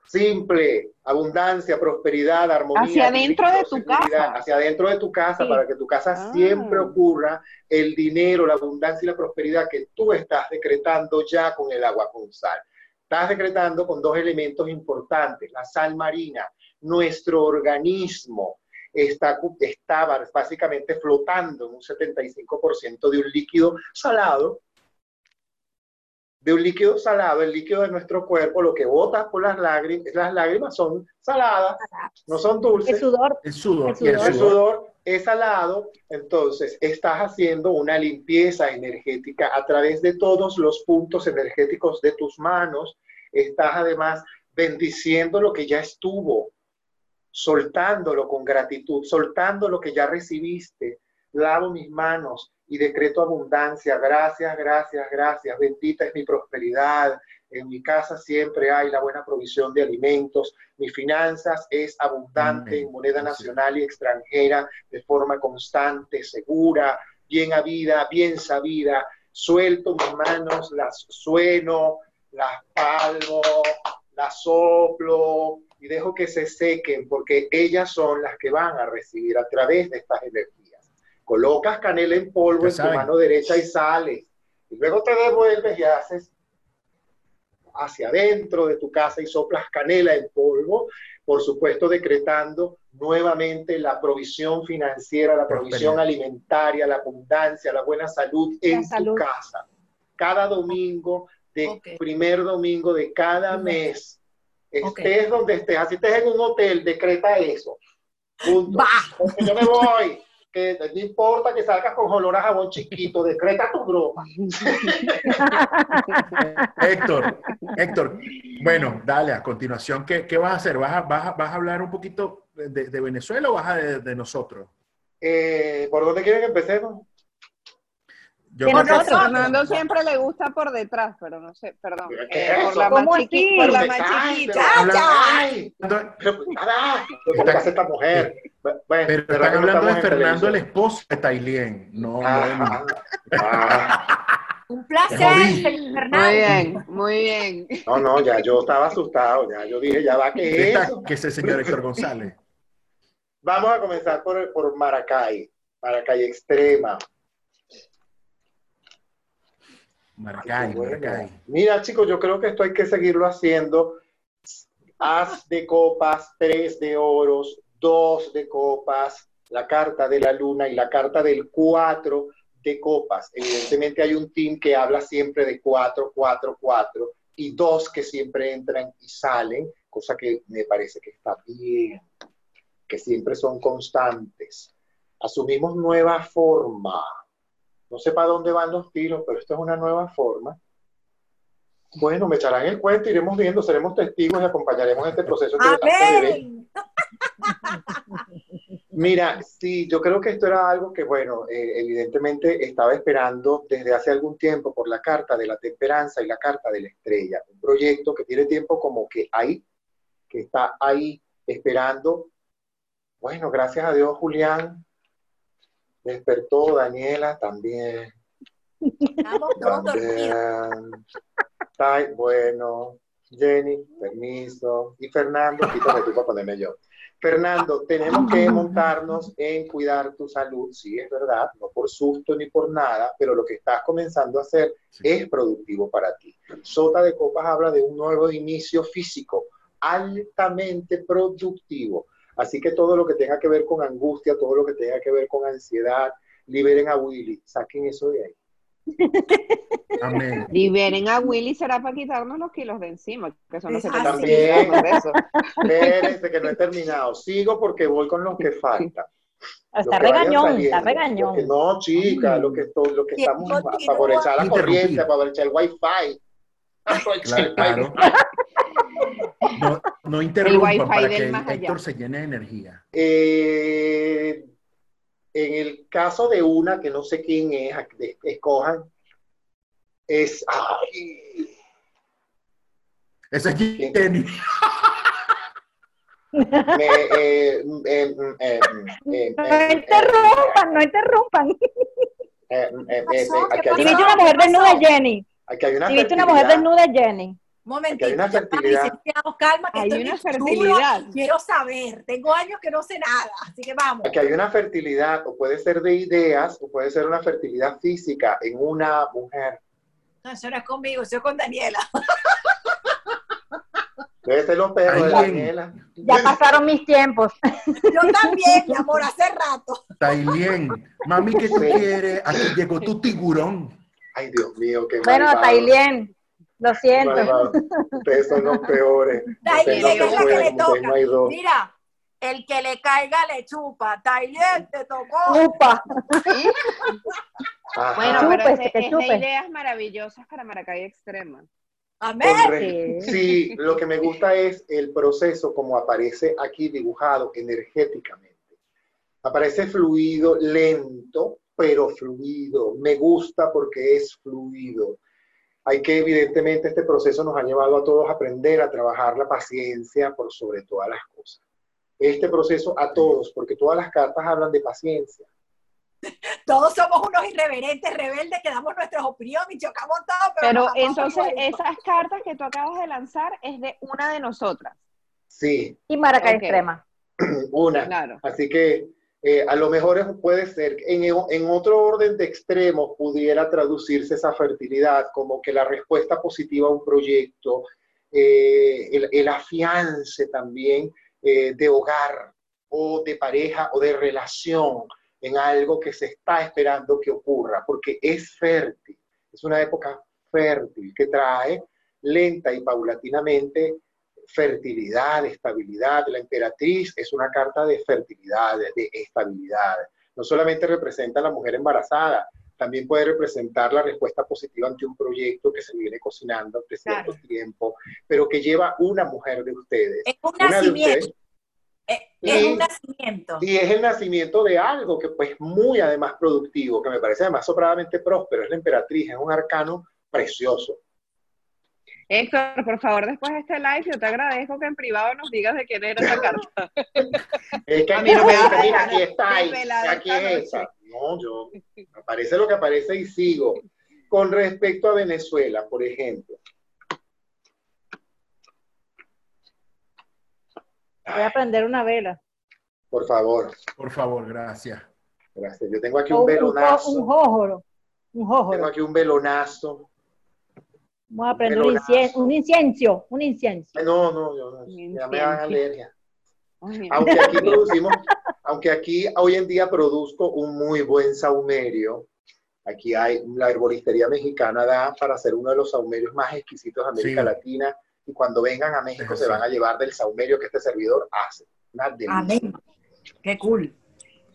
Simple, abundancia, prosperidad, armonía. Hacia adentro de tu casa. Hacia adentro de tu casa, Sí. para que tu casa Ah. siempre ocurra el dinero, la abundancia y la prosperidad que tú estás decretando ya con el agua con sal. Estás decretando con dos elementos importantes, la sal marina. Nuestro organismo está, está básicamente flotando en un 75% de un líquido salado. De un líquido salado, el líquido de nuestro cuerpo, lo que bota por las lágrimas, las lágrimas son saladas, no son dulces. El sudor, El sudor. El y el sudor. El sudor. sudor es salado, entonces estás haciendo una limpieza energética a través de todos los puntos energéticos de tus manos. Estás además bendiciendo lo que ya estuvo, soltándolo con gratitud, soltando lo que ya recibiste. Lavo mis manos y decreto abundancia. Gracias, gracias, gracias. Bendita es mi prosperidad. En mi casa siempre hay la buena provisión de alimentos. Mis finanzas es abundante Amén. en moneda nacional y extranjera de forma constante, segura, bien habida, bien sabida. Suelto mis manos, las sueno, las palmo, las soplo y dejo que se sequen porque ellas son las que van a recibir a través de estas energías. Colocas canela en polvo en tu saben. mano derecha y sales. Y luego te devuelves y haces hacia adentro de tu casa y soplas canela en polvo, por supuesto decretando nuevamente la provisión financiera, la provisión alimentaria, la abundancia, la buena salud en salud. tu casa. Cada domingo, de primer domingo de cada mes, Ok. estés donde estés, así estés en un hotel, decreta eso. Punto. Yo me voy. que no importa que salgas con olor a jabón chiquito, decreta tu broma. Héctor, Héctor, bueno, dale, a continuación, ¿qué, qué vas a hacer? ¿Vas a, vas a- vas a hablar un poquito de, de Venezuela o vas a de, de nosotros? Eh, ¿Por dónde quieren que empecemos? Yo que- nosotros. Fernando siempre le gusta por detrás, pero no sé, perdón. ¿Pero qué Eh, es por la más ¿Cómo chiqui- así? por la Pero más chiquita. pero- Ay, pero, pues, que pasa esta mujer. Bueno, Pero ¿verdad están hablando de Fernando, el esposo de Tailien. No, Ajá. no, Ah, Un placer, señor Muy Fernando. bien, muy bien. no, no, ya yo estaba asustado, ya yo dije, ya va, ¿qué ¿Qué es está- eso? que es el señor Héctor González? Vamos a comenzar por, por Maracay, Maracay Extrema. Maracay, Qué bueno. Maracay. Mira, chicos, yo creo que esto hay que seguirlo haciendo. As de copas, tres de oros, dos de copas, la carta de la luna y la carta del cuatro de copas. Evidentemente hay un team que habla siempre de cuatro, cuatro, cuatro y dos que siempre entran y salen, cosa que me parece que está bien, que siempre son constantes. Asumimos nueva forma. No sé para dónde van los tiros, pero esto es una nueva forma. Bueno, me echarán el cuento, iremos viendo, seremos testigos y acompañaremos este proceso. Mira, sí, yo creo que esto era algo que, bueno, eh, evidentemente estaba esperando desde hace algún tiempo por la carta de la temperanza y la carta de la estrella. Un proyecto que tiene tiempo como que ahí, que está ahí esperando. Bueno, gracias a Dios, Julián. Despertó Daniela también. Estamos todos dormidos. Bueno, Jenny, permiso. Y Fernando, quítame tú para ponerme yo. Fernando, tenemos que montarnos en cuidar tu salud, sí, es verdad, no por susto ni por nada, pero lo que estás comenzando a hacer Sí. es productivo para ti. Sota de Copas habla de un nuevo inicio físico, altamente productivo. Así que todo lo que tenga que ver con angustia, todo lo que tenga que ver con ansiedad, liberen a Willy, saquen eso de ahí. Amén. Liberen a Willy será para quitarnos los kilos de encima, que eso no se Así trata es. de eso. Espérense que no he terminado. Sigo porque voy con los que faltan. Los Está que regañón, saliendo. está regañón. Los que- no, chica, lo que, lo estamos para aprovechar la corriente, para aprovechar el wifi. Aprovechar el Claro. No, no interrumpan para que. Héctor se llene de energía. Eh, en el caso de una que no sé quién es, escojan, es. Ay, Ese es Jenny. me, eh, mm, eh, mm, eh, mm, eh, No eh, interrumpan, no interrumpan. eh, eh, eh, eh, aquí ¿Qué hay una- mujer desnuda, Jenny. aquí hay una Si viste una mujer desnuda, Jenny. Momentito, hay una fertilidad. licenciado, calma, que Hay estoy una bien chulo fertilidad. Quiero saber, tengo años que no sé nada, así que vamos. Aquí hay una fertilidad, o puede ser de ideas, o puede ser una fertilidad física en una mujer. No, eso no es conmigo, eso es con Daniela. Debe ser los perros de. Daniela. Ya pasaron mis tiempos. Yo también, mi amor, hace rato. Tailien, mami, ¿qué tú quieres? Aquí llegó tu tiburón. Ay, Dios mío, qué Bueno, malvado. Tailien, lo siento. malvado. Ustedes son los peores. Ustedes no la que le. Mira, el que le caiga le chupa. Tailien, te tocó. Upa. Ajá. Bueno, pero Chúpese, es, que es de chupe. ideas maravillosas para Maracay Extrema. Amén. Sí, lo que me gusta es el proceso como aparece aquí dibujado energéticamente. Aparece fluido, lento, pero fluido. Me gusta porque es fluido. Hay que, evidentemente, este proceso nos ha llevado a todos a aprender a trabajar la paciencia por sobre todas las cosas. Este proceso a todos, porque todas las cartas hablan de paciencia. Todos somos unos irreverentes, rebeldes, que damos nuestras opiniones y chocamos todo. Pero, Pero entonces esas cartas que tú acabas de lanzar es de una de nosotras. Sí, Y Maracay Ok. Extrema. una. Claro. Así que eh, a lo mejor puede ser, en, en otro orden de extremos pudiera traducirse esa fertilidad como que la respuesta positiva a un proyecto, eh, el, el afiance también eh, de hogar o de pareja o de relación en algo que se está esperando que ocurra, porque es fértil, es una época fértil que trae lenta y paulatinamente fertilidad, estabilidad. La emperatriz es una carta de fertilidad, de, estabilidad. no solamente representa a la mujer embarazada, también puede representar la respuesta positiva ante un proyecto que se viene cocinando hace cierto tiempo, pero que lleva una mujer de ustedes. Es un nacimiento. ustedes, Es, es un nacimiento. y es el nacimiento de algo que pues muy además productivo, que me parece además sobradamente próspero, es la emperatriz, es un arcano precioso. Héctor, por favor, después de este live, yo te agradezco que en privado nos digas de quién era esa carta. Es que A aquí mí no me dice, mira, aquí está, ahí, aquí es esa. No, yo, aparece lo que aparece y sigo. Con respecto a Venezuela, por ejemplo, Voy a prender una vela. por favor, Por favor, gracias. gracias. Yo tengo aquí un un, velonazo, un jójoro. Un tengo aquí un velonazo. Vamos a prender un, velonazo. incien- un incienso. Un incienso. Ay, No, no, yo no, ya me dan alergia. Aunque aquí producimos, aunque aquí hoy en día produzco un muy buen saumerio, aquí hay, la herboristería mexicana da para hacer uno de los saumerios más exquisitos de América Sí. Latina, y cuando vengan a México se van a llevar del saumerio que este servidor hace. Una delicia. Amén. Qué cool.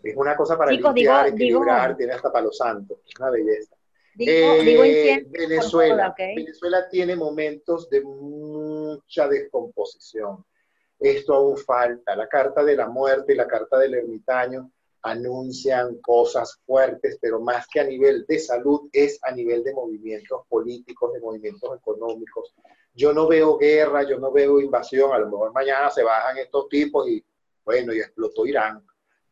Es una cosa para Chicos, limpiar, digo- digo- equilibrar, tiene hasta palo santo, es una belleza. Digo, Eh, digo incienso. Venezuela. Venezuela tiene momentos de mucha descomposición. Esto aún falta. La carta de la muerte y la carta del ermitaño anuncian cosas fuertes, pero más que a nivel de salud, es a nivel de movimientos políticos, de movimientos económicos. Yo no veo guerra, yo no veo invasión. A lo mejor mañana se bajan estos tipos y, bueno, y explotó Irán.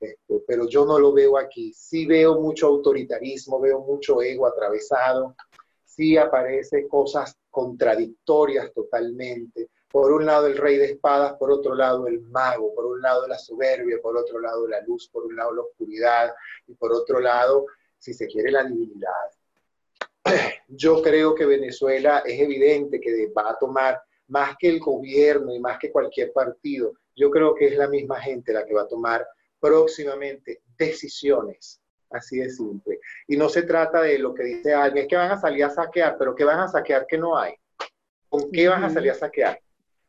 Este, pero yo no lo veo aquí. Sí veo mucho autoritarismo, veo mucho ego atravesado, sí aparece cosas contradictorias totalmente. Por un lado el rey de espadas, por otro lado el mago, por un lado la soberbia, por otro lado la luz, por un lado la oscuridad y por otro lado, si se quiere, la divinidad. Yo creo que Venezuela es evidente que va a tomar más que el gobierno y más que cualquier partido, yo creo que es la misma gente la que va a tomar próximamente decisiones. Así de simple. Y no se trata de lo que dice alguien, es que van a salir a saquear, pero ¿qué van a saquear que no hay? ¿Con qué van a salir a saquear?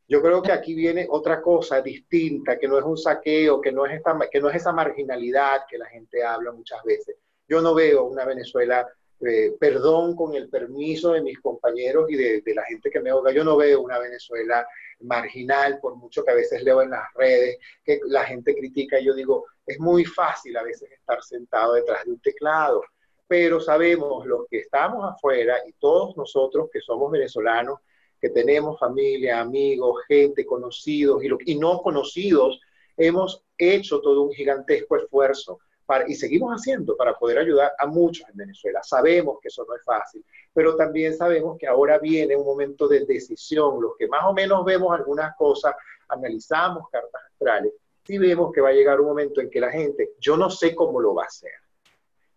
Yo creo que aquí viene otra cosa distinta, que no es un saqueo, que no es, esta, que no es esa marginalidad que la gente habla muchas veces. Yo no veo una Venezuela, eh, perdón con el permiso de mis compañeros y de, de la gente que me oiga, yo no veo una Venezuela marginal, por mucho que a veces leo en las redes que la gente critica, yo digo, es muy fácil a veces estar sentado detrás de un teclado, pero sabemos los que estamos afuera y todos nosotros que somos venezolanos, que tenemos familia, amigos, gente, conocidos y, lo, y no conocidos, hemos hecho todo un gigantesco esfuerzo para, y seguimos haciendo para poder ayudar a muchos en Venezuela. Sabemos que eso no es fácil, pero también sabemos que ahora viene un momento de decisión. Los que más o menos vemos algunas cosas, analizamos cartas astrales, sí vemos que va a llegar un momento en que la gente, yo no sé cómo lo va a hacer.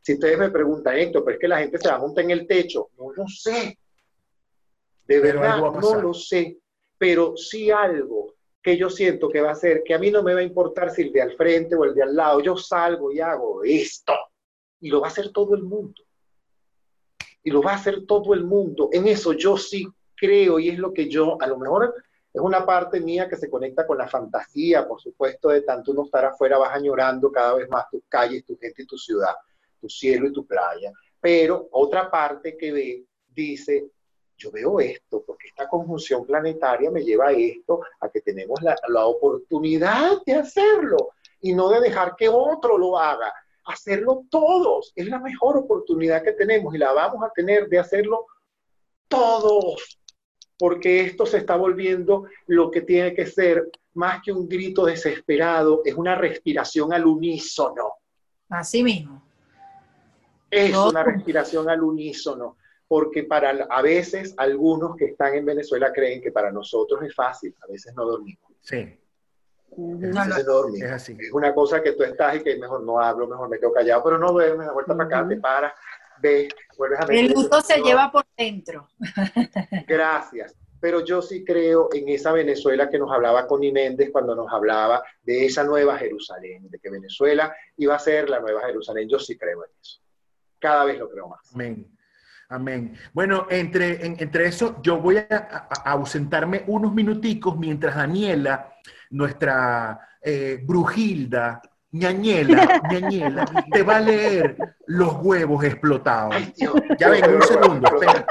Si ustedes me preguntan esto, pero es que la gente se va a montar en el techo, no lo sé. De Pero verdad, no lo sé, pero sí algo que yo siento que va a ser, que a mí no me va a importar si el de al frente o el de al lado, yo salgo y hago esto, y lo va a hacer todo el mundo. Y lo va a hacer todo el mundo. En eso yo sí creo, y es lo que yo, a lo mejor es una parte mía que se conecta con la fantasía, por supuesto, de tanto uno estar afuera, vas añorando cada vez más tus calles, tu gente y tu ciudad, tu cielo y tu playa. Pero otra parte que ve, dice, yo veo esto, porque esta conjunción planetaria me lleva a esto, a que tenemos la, la oportunidad de hacerlo y no de dejar que otro lo haga, hacerlo todos. Es la mejor oportunidad que tenemos y la vamos a tener de hacerlo todos, porque esto se está volviendo lo que tiene que ser más que un grito desesperado, es una respiración al unísono. Así mismo. Es No. una respiración al unísono, porque para a veces algunos que están en Venezuela creen que para nosotros es fácil, a veces no dormimos. Sí, No, no dormimos. es así. Es una cosa que tú estás y que mejor no hablo, mejor me quedo callado, pero no duermes, de vuelta para acá, te paras, ves, vuelves a El meter- luto se lleva por dentro. Gracias. Pero yo sí creo en esa Venezuela que nos hablaba Connie Méndez cuando nos hablaba de esa nueva Jerusalén, de que Venezuela iba a ser la nueva Jerusalén. Yo sí creo en eso. Cada vez lo creo más. Amén. Amén. Bueno, entre, en- entre eso, yo voy a, a- a ausentarme unos minuticos mientras Daniela, nuestra eh, brujilda, ñañela, ñañela, te va a leer los huevos explotados. Ay. Ya ven, un segundo, esperen.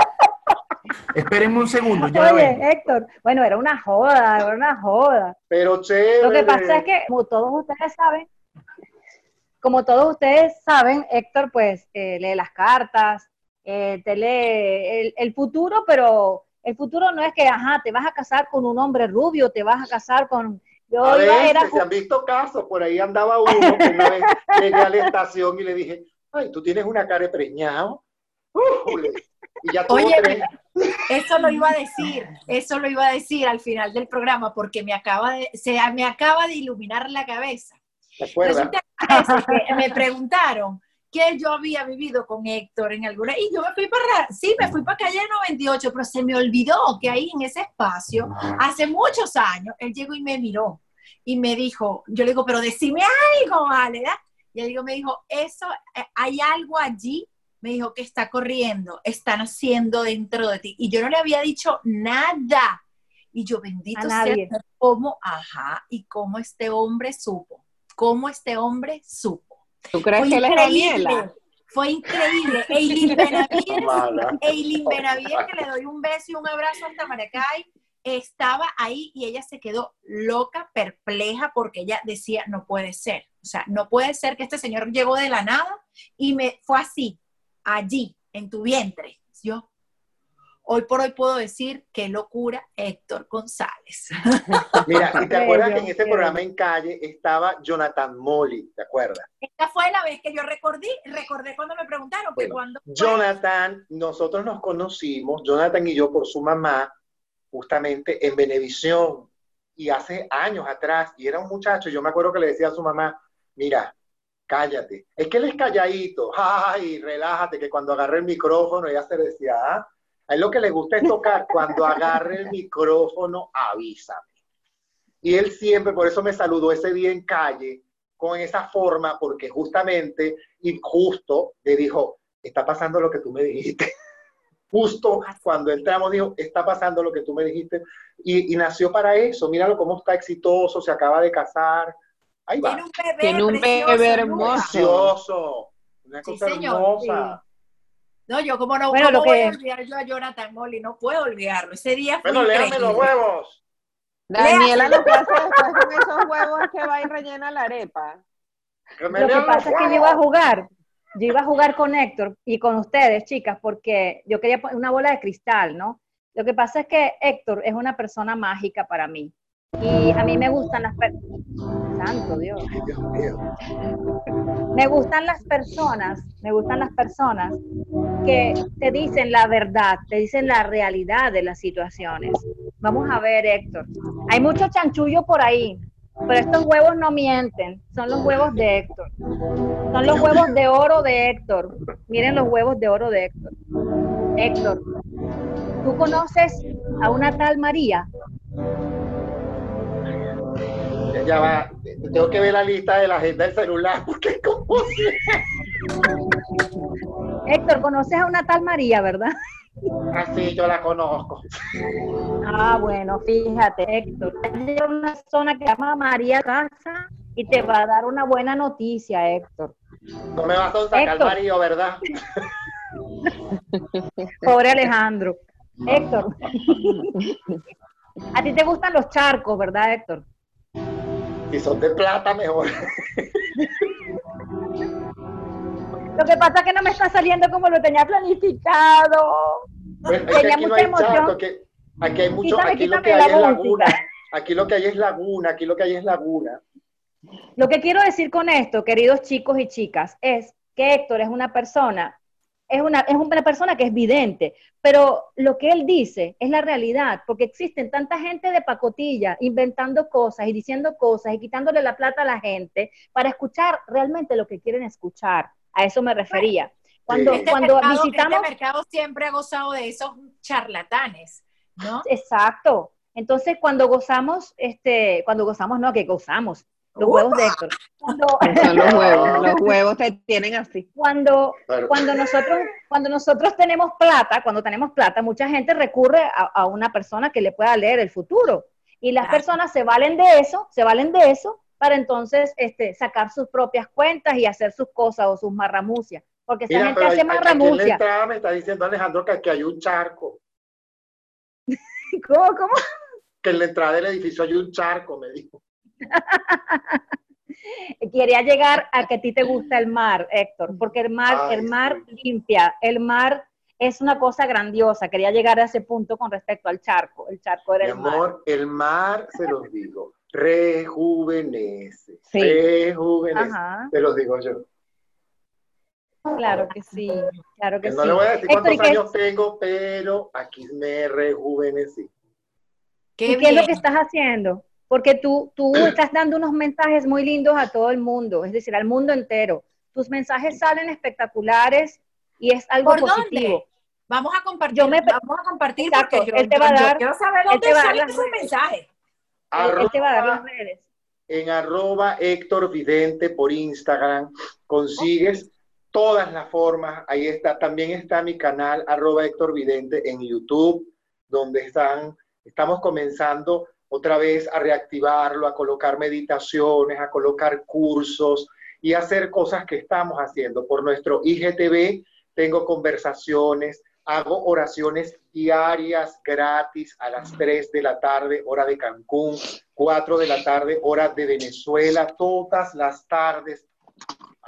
Espérenme un segundo, ya Oye. Héctor, bueno, era una joda, era una joda. Pero chévere. Lo que pasa es que, como todos ustedes saben, como todos ustedes saben, Héctor, pues eh, lee las cartas, eh, te lee el, el futuro, pero el futuro no es que, ajá, te vas a casar con un hombre rubio, te vas a casar con... Yo A iba, veces era se han visto casos, por ahí andaba uno que una vez llegué a la estación y le dije, ay, tú tienes una cara de preñado. Ujule. Y ya Oye, tres. Eso lo iba a decir, eso lo iba a decir al final del programa porque me acaba de, se, me acaba de iluminar la cabeza. ¿Te acuerdas? Resulta que que me preguntaron que yo había vivido con Héctor en alguna, y yo me fui para, sí, me fui para calle 98, pero se me olvidó que ahí en ese espacio, hace muchos años, él llegó y me miró y me dijo, yo le digo, pero decime algo, vale. Y él digo, me dijo, eso, eh, hay algo allí, me dijo que está corriendo, están haciendo dentro de ti, y yo no le había dicho nada. Y yo, bendito A sea cómo, ajá, y cómo este hombre supo, cómo este hombre supo. ¿Tú crees Fue que él es increíble, Daniela? Fue increíble. Eileen Benavides. Eileen Benavides, que le doy un beso y un abrazo hasta Maracay, estaba ahí y ella se quedó loca, perpleja, porque ella decía, no puede ser. O sea, no puede ser que este señor llegó de la nada y me fue así, allí, en tu vientre. Yo, hoy por hoy puedo decir, qué locura, Héctor González. Mira, y te acuerdas que en ese qué programa en calle estaba Jonathan Molly, ¿te acuerdas? Esta fue la vez que yo recordé, recordé cuando me preguntaron que Bueno, cuando fue- Jonathan, nosotros nos conocimos, Jonathan y yo por su mamá, justamente en Venevisión, y hace años atrás, y era un muchacho, yo me acuerdo que le decía a su mamá, mira, cállate, es que él es calladito, ay, relájate, que cuando agarre el micrófono, ella se decía, ah, a él lo que le gusta es tocar, cuando agarre el micrófono, avísame. Y él siempre, por eso me saludó ese día en calle, con esa forma, porque justamente, y justo, le dijo, está pasando lo que tú me dijiste. Justo cuando entramos, dijo, está pasando lo que tú me dijiste. Y, y nació para eso. Míralo cómo está exitoso, se acaba de casar. Ahí va. tiene un bebé, Tiene un precioso, bebé hermoso. Precioso. Una Sí, cosa señor, hermosa. No, yo como no, Bueno, ¿cómo lo voy que- a olvidar yo a Jonathan Molly? No puedo olvidarlo. Ese día fue Bueno, léame los huevos. Daniela lo que hace después con esos huevos es que va y rellena la arepa. Que me Lo que pasa es que yo iba a jugar, yo iba a jugar con Héctor y con ustedes, chicas, porque yo quería poner una bola de cristal, ¿no? Lo que pasa es que Héctor es una persona mágica para mí. Y a mí me gustan las personas. Santo Dios. Ay, Dios mío. Me gustan las personas, me gustan las personas que te dicen la verdad, te dicen la realidad de las situaciones. Vamos a ver, Héctor. Hay mucho chanchullo por ahí, pero estos huevos no mienten. Son los huevos de Héctor. Son los huevos de oro de Héctor. Miren los huevos de oro de Héctor. Héctor, ¿tú conoces a una tal María? Ya, ya va. Tengo que ver la lista de la agenda del celular porque como Héctor, ¿conoces a una tal María, verdad? así yo la conozco. Ah, bueno, fíjate, Héctor. Hay una persona que se llama María Casa y te va a dar una buena noticia, Héctor. No me vas a sacar Héctor. marido, ¿verdad? Pobre Alejandro. Héctor. A ti te gustan los charcos, ¿verdad, Héctor? Si son de plata, mejor. Lo que pasa es que no me está saliendo como lo tenía planificado. Bueno, es que Tenía aquí no hay emoción. que aquí hay mucho, Quítame, aquí lo quítame que hay la es laguna. Aquí lo que hay es laguna, aquí lo que hay es laguna. Lo que quiero decir con esto, queridos chicos y chicas, es que Héctor es una persona, es una, es una persona que es vidente, pero lo que él dice es la realidad, porque existen tanta gente de pacotilla inventando cosas y diciendo cosas y quitándole la plata a la gente para escuchar realmente lo que quieren escuchar. A eso me refería. Cuando, Este, cuando mercado, visitamos... este mercado siempre ha gozado de esos charlatanes, ¿no? Exacto. Entonces, cuando gozamos, este, cuando gozamos, no, que gozamos, los huevos de Héctor. Cuando, Son los huevos. Los huevos te tienen así. cuando, Claro. cuando nosotros, cuando nosotros tenemos plata, cuando tenemos plata, mucha gente recurre a, a una persona que le pueda leer el futuro. Y las Claro. personas se valen de eso, se valen de eso para entonces este, sacar sus propias cuentas y hacer sus cosas o sus marramucias. Porque esa Mira, gente hace marramucia. entrada me está diciendo Alejandro que aquí hay un charco. ¿Cómo, cómo? Que en la entrada del edificio hay un charco, me dijo. Quería llegar a que a ti te gusta el mar, Héctor, porque el mar, Ay, el mar sí. limpia, el mar es una cosa grandiosa. Quería llegar a ese punto con respecto al charco. El charco era Mi el mar. amor, el mar, se los digo, rejuvenece. Sí. Rejuvenece. Ajá, Se los digo yo. claro que sí, claro que no sí. le voy a decir Héctor, ¿y cuántos años tengo, pero aquí me rejuvenecí. Qué ¿Y qué es lo que estás haciendo? Porque tú, tú estás dando unos mensajes muy lindos a todo el mundo, es decir, al mundo entero. Tus mensajes salen espectaculares y es algo ¿Por positivo. dónde? Vamos a compartir, Yo me- vamos a compartir Exacto, porque yo, él te va a yo dar- quiero saber dónde te va a dar salen esos mensajes. Él, él te va a dar las redes. en arroba Héctor Vidente por Instagram consigues todas las formas. Ahí está, también está mi canal arroba Héctor Vidente en YouTube, donde están, estamos comenzando otra vez a reactivarlo, a colocar meditaciones, a colocar cursos y hacer cosas que estamos haciendo. Por nuestro IGTV tengo conversaciones, hago oraciones diarias gratis a las 3 de la tarde, hora de Cancún, 4 de la tarde, hora de Venezuela, todas las tardes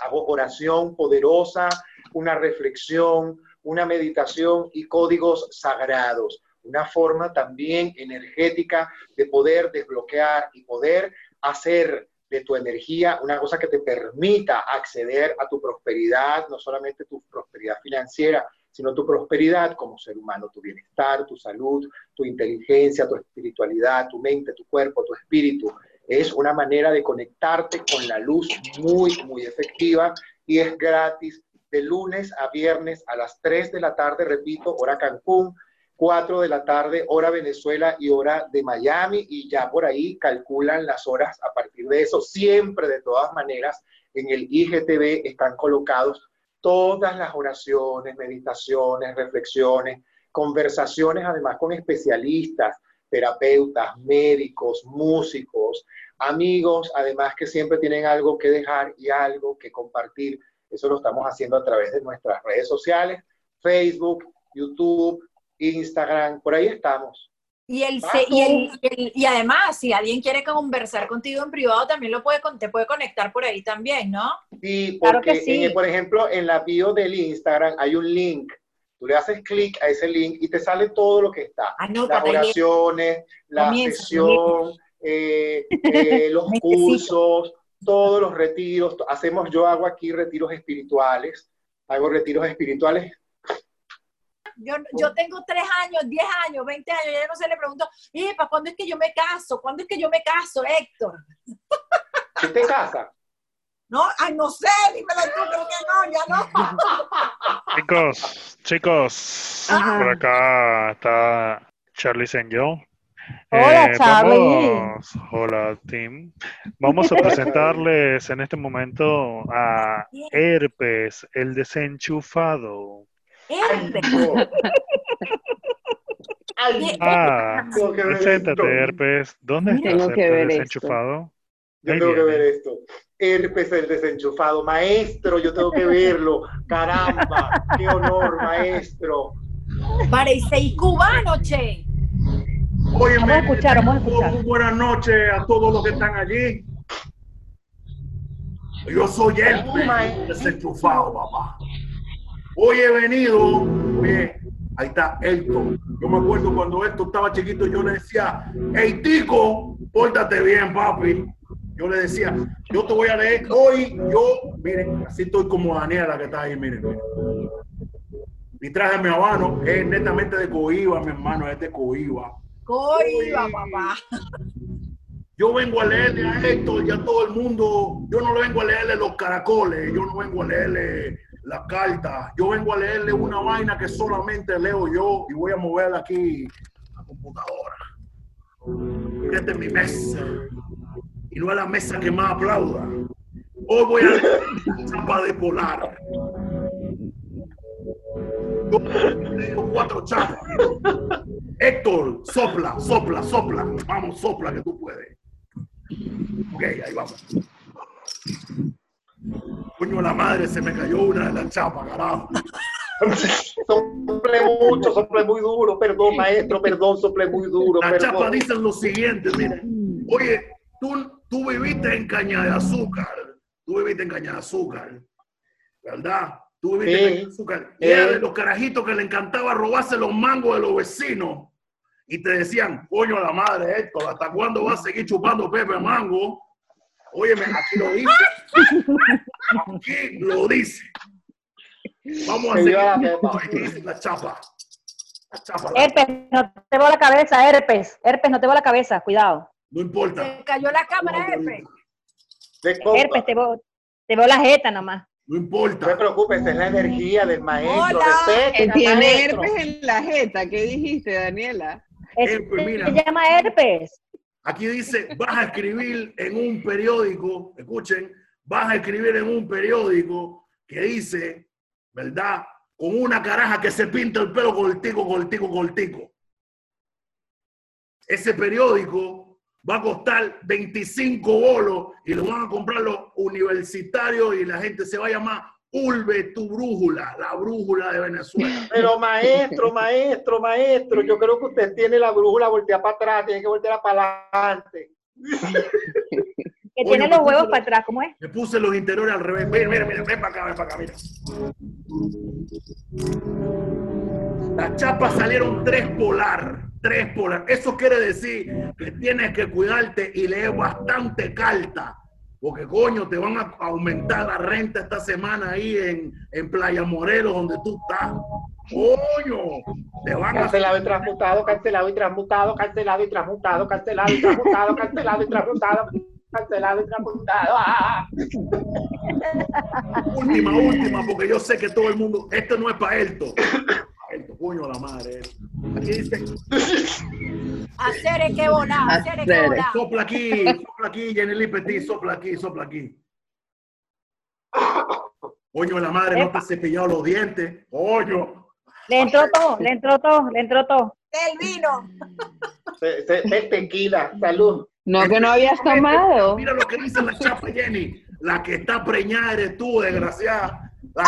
hago oración poderosa, una reflexión, una meditación y códigos sagrados, una forma también energética de poder desbloquear y poder hacer de tu energía una cosa que te permita acceder a tu prosperidad, no solamente tu prosperidad financiera, sino tu prosperidad como ser humano, tu bienestar, tu salud, tu inteligencia, tu espiritualidad, tu mente, tu cuerpo, tu espíritu. Es una manera de conectarte con la luz muy, muy efectiva y es gratis de lunes a viernes a las 3 de la tarde, repito, hora Cancún, 4 de la tarde, hora Venezuela y hora de Miami, y ya por ahí calculan las horas a partir de eso. Siempre, de todas maneras, en el IGTV están colocados todas las oraciones, meditaciones, reflexiones, conversaciones además con especialistas, terapeutas, médicos, músicos, amigos, además que siempre tienen algo que dejar y algo que compartir. Eso lo estamos haciendo a través de nuestras redes sociales, Facebook, YouTube, Instagram, por ahí estamos. Y, el, y, el- y el- y además, si alguien quiere conversar contigo en privado, también lo puede, con- te puede conectar por ahí también, ¿no? Sí, Claro porque, que sí. en- por ejemplo, en la bio del Instagram hay un link. Tú le haces clic a ese link y te sale todo lo que está. Anota, Las oraciones, la Comienza, sesión, eh, eh, los cursos, todos los retiros. Hacemos, yo hago aquí retiros espirituales. Hago retiros espirituales. Yo, yo tengo tres años, diez años, veinte años, ya no se le pregunto, ¿y para cuándo es que yo me caso? ¿Cuándo es que yo me caso, Héctor? ¿Qué te casa? No, ay, no sé, dímelo tú, creo que no, ya no. Chicos, chicos, Ajá. por acá está Charlie Senyo. Hola, Charlie. vamos- hola, Tim. Vamos a presentarles en este momento a Herpes, el desenchufado. Herpes. Ay, Ah, tengo que ver esto. preséntate, Herpes. ¿Dónde estás, tengo que Herpes ver esto. desenchufado? Yo Ahí tengo que ver esto. Herpes el desenchufado. Maestro, yo tengo que verlo. Caramba, qué honor, maestro. Parecéis cubano, che. Óyeme, Vamos a escuchar, vamos a escuchar. muy buenas noches a todos los que están allí. Yo soy el desenchufado, papá. Hoy he venido, oye, ahí está Elton. Yo me acuerdo cuando Elton estaba chiquito, yo le decía, hey Tico, pórtate bien, papi. Yo le decía, yo te voy a leer hoy, yo, miren, así estoy como Daniela que está ahí, miren, miren. Mi traje mi habano es netamente de Coiba, mi hermano, es de Coiba. Coiba, papá. Yo vengo a leerle a Héctor y a todo el mundo. Yo no le vengo a leerle los caracoles, yo no vengo a leerle las cartas. Yo vengo a leerle una vaina que solamente leo yo y voy a moverla aquí a la computadora. Esta es mi mesa. Y no es la mesa que más aplauda. Hoy voy a leer la chapa de polar. Yo leo cuatro chapas. Héctor, sopla, sopla, sopla. Vamos, sopla que tú puedes. Ok, ahí vamos. Coño, la madre, se me cayó una de las chapas, carajo. sople mucho, sople muy duro, perdón, maestro, perdón, sople muy duro, Las chapas perdón. dicen lo siguiente, miren. Oye, tú, tú viviste en caña de azúcar. Tú viviste en caña de azúcar. ¿Verdad? Tú viviste en Sí. caña de azúcar. Y era de los carajitos que le encantaba robarse los mangos de los vecinos. Y te decían, coño, la madre, Héctor, ¿hasta cuándo vas a seguir chupando Pepe Mango? Óyeme, aquí lo dice. Aquí lo dice. Vamos a Que seguir. la chapa. La chapa. la- Herpes, no te veo la cabeza, herpes. Herpes, no te veo la cabeza, cuidado. No importa. Se cayó la cámara, copa. Herpes, te veo, te veo la jeta nomás. No No importa. te preocupes, es la energía del maestro. Al tiene maestro. herpes en la jeta. ¿Qué dijiste, Daniela? Herpes, mira. se llama herpes. Aquí dice, vas a escribir en un periódico, escuchen, vas a escribir en un periódico que dice, ¿verdad? Con una caraja que se pinta el pelo cortico, cortico, cortico. Ese periódico va a costar 25 bolos y lo van a comprar los universitarios y la gente se va a llamar Urbe tu brújula, la brújula de Venezuela. Pero maestro, maestro, maestro, yo creo que usted tiene la brújula volteada para atrás, tiene que voltearla para adelante. Que Oye, tiene los ¿por qué huevos para atrás, ¿cómo es? Le puse los interiores al revés. Mira, mira, mira, ven para acá, ven para acá, mira. Las chapas salieron tres polar, tres polar. Eso quiere decir que tienes que cuidarte y leer bastante carta. Porque coño, te van a aumentar la renta esta semana ahí en, en Playa Morelos, donde tú estás. Coño, te van a Cancelado y transmutado, cancelado y transmutado, cancelado y transmutado, cancelado y transmutado, cancelado y transmutado, cancelado y transmutado. ¡Ah! última, última, porque yo sé que todo el mundo, esto no es para Elto. Coño la madre. Aquí dice, Hacer es que volar, hacer es que volar. Sopla aquí, sopla aquí, Jenny Petit, sopla aquí, sopla aquí. Coño, de la madre, no te has cepillado los dientes. Coño. Le entró todo, le entró todo, le entró todo. El vino. Se- se- se- Tequila, salud. No, que no habías tomado. Mira lo que dice la chapa, Jenny. La que está preñada eres tú, desgraciada. La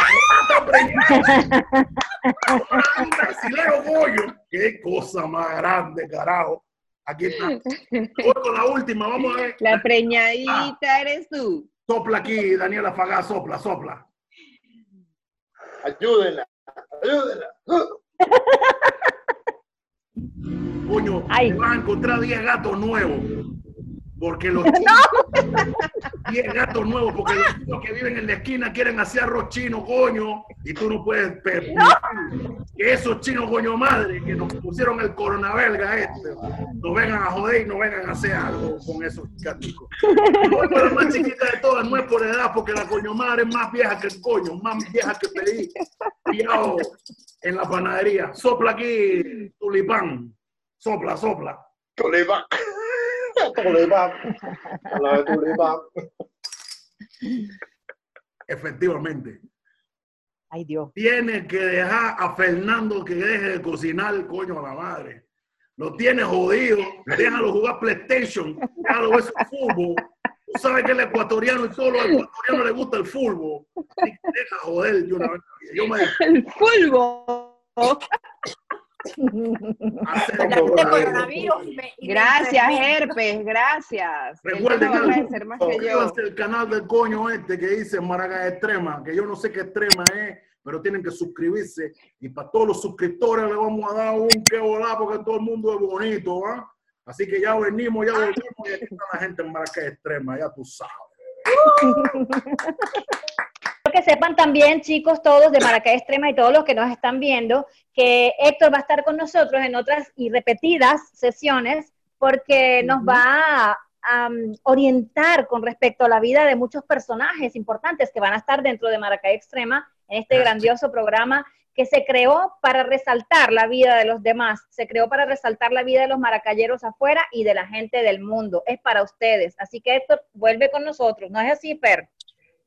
brasilero, coño. Qué cosa más grande, carajo. Aquí está. Voy con la última, vamos a ver. La preñadita eres tú. Sopla aquí, Daniela Fagá, sopla, sopla. Ayúdenla, ayúdenla. Coño, Ay. te vas a encontrar 10 gatos nuevos. Porque los chinos, 10 gatos nuevos, porque los chinos que viven en la esquina quieren hacer arroz chino, coño, y tú no puedes permitir que esos chinos, coño madre, que nos pusieron el coronabelga este, nos vengan a joder y nos vengan a hacer algo con esos gaticos. No, la más chiquita de todas no es por edad, porque la coño madre es más vieja que el coño, más vieja que pedí, pillado en la panadería. Sopla aquí, tulipán. Sopla, sopla. Tulipán. Tulipán. La de tulipán. Efectivamente. Ay, Dios. Tiene que dejar a Fernando que deje de cocinar, coño, a la madre. Lo tiene jodido. Déjalo jugar PlayStation. Déjalo ver su fútbol. Tú sabes que el ecuatoriano y todos los ecuatorianos les gusta el fútbol. Deja joder de una vez. Yo me El fulbo. coronavirus y me- Gracias, herpes, gracias. Recuerden que al canal del coño este que dice Maracay Extrema, que yo no sé qué extrema es, pero tienen que suscribirse. Y para todos los suscriptores le vamos a dar un que volar porque todo el mundo es bonito, ¿va? Así que ya venimos, ya volvimos y aquí está la gente en Maracay Extrema, ya tú sabes. Quiero que sepan también, chicos, todos de Maracay Extrema y todos los que nos están viendo, que Héctor va a estar con nosotros en otras y repetidas sesiones porque nos va a, um, orientar con respecto a la vida de muchos personajes importantes que van a estar dentro de Maracay Extrema en este grandioso programa que se creó para resaltar la vida de los demás, se creó para resaltar la vida de los maracayeros afuera y de la gente del mundo. Es para ustedes. Así que Héctor, vuelve con nosotros. ¿No es así, Per?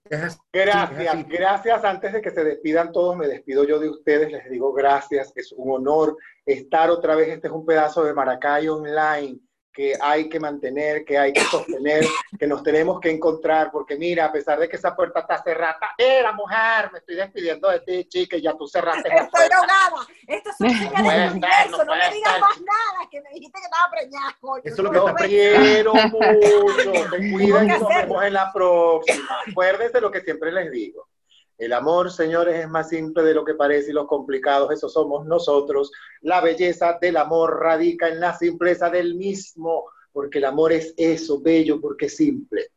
Gracias, gracias. Antes de que se despidan todos, me despido yo de ustedes. Les digo gracias. Es un honor estar otra vez. Este es un pedazo de Maracay Online. Que hay que mantener, que hay que sostener, que nos tenemos que encontrar, porque mira, a pesar de que esa puerta está cerrada, era mujer, me estoy despidiendo de ti, chica, y ya tú cerraste la Estoy puerta. ahogada. Estas son señales puede del ser, universo. no No me digas más nada, que me dijiste que estaba preñada, coño. Eso es lo que Los está quiero mucho, te cuidan y que nos vemos en la próxima. Acuérdense lo que siempre les digo. El amor, señores, es más simple de lo que parece y los complicados, eso somos nosotros. La belleza del amor radica en la simpleza del mismo, porque el amor es eso, bello, porque es simple.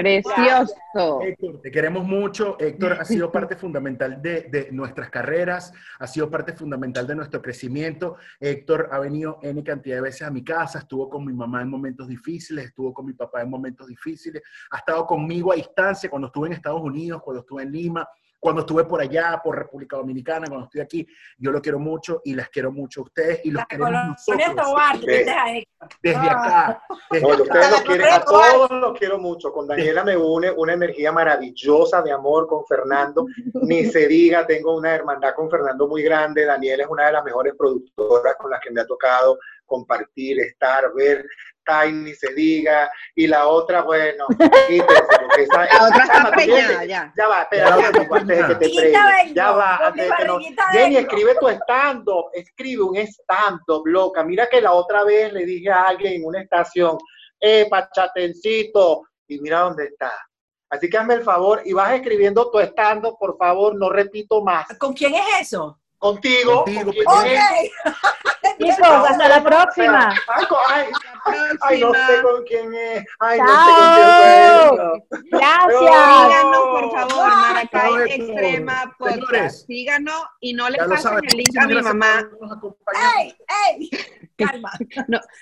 Precioso. Héctor, te queremos mucho. Héctor ha sido parte fundamental de, de nuestras carreras, ha sido parte fundamental de nuestro crecimiento. Héctor ha venido N cantidad de veces a mi casa, estuvo con mi mamá en momentos difíciles, estuvo con mi papá en momentos difíciles, ha estado conmigo a distancia cuando estuve en Estados Unidos, cuando estuve en Lima, cuando estuve por allá, por República Dominicana, cuando estoy aquí. Yo lo quiero mucho y las quiero mucho a ustedes y los La queremos nosotros Tobar, desde acá. desde Oye, acá. ustedes los la quieren, a todos los quiero mucho. Con Daniela me une una energía maravillosa de amor con Fernando. Ni se diga, tengo una hermandad con Fernando muy grande. Daniela es una de las mejores productoras con las que me ha tocado compartir, estar, ver. Ni se diga. Y la otra, bueno, quítense, porque esa, La otra está preñada ya. Ya va, está amigo, antes de que te preñes. Ya va, antes de que no. Jenny, escribe tu stand-up, escribe un stand-up, loca. Mira que la otra vez le dije a alguien en una estación, eh, pachatencito, y mira dónde está. Así que hazme el favor y vas escribiendo tu stand-up, por favor, no repito más. ¿Con quién es eso? Contigo. Contigo, con quien pues. Ok. Chicos, hasta la próxima. Ay, co- ay, ay, no sé con quién es. Ay, no sé con quién es. Gracias. Síganos, por favor, Maracay. Extrema Podcast. Síganos y no le Ya pasen el link a mi mamá. ¡Ey! ¡Ey! Calma.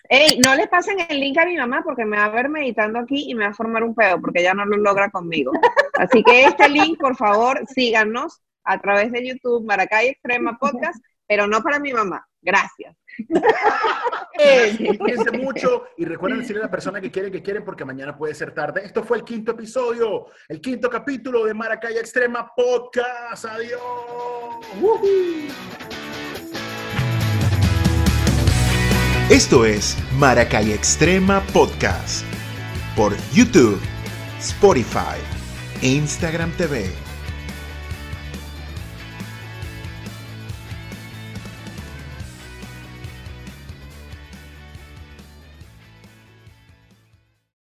Ey, no le pasen el link a mi mamá porque me va a ver meditando aquí y me va a formar un pedo porque ella no lo logra conmigo. Así que este link, por favor, síganos a través de YouTube, Maracay Extrema Podcast, pero no para mi mamá. Gracias. Cuídense mucho y recuerden decirle a la persona que quieren que quieren porque mañana puede ser tarde. Esto fue el quinto episodio, el quinto capítulo de Maracaya Extrema Podcast. Adiós. ¡Woohoo! Esto es Maracay Extrema Podcast por YouTube, Spotify e Instagram TV.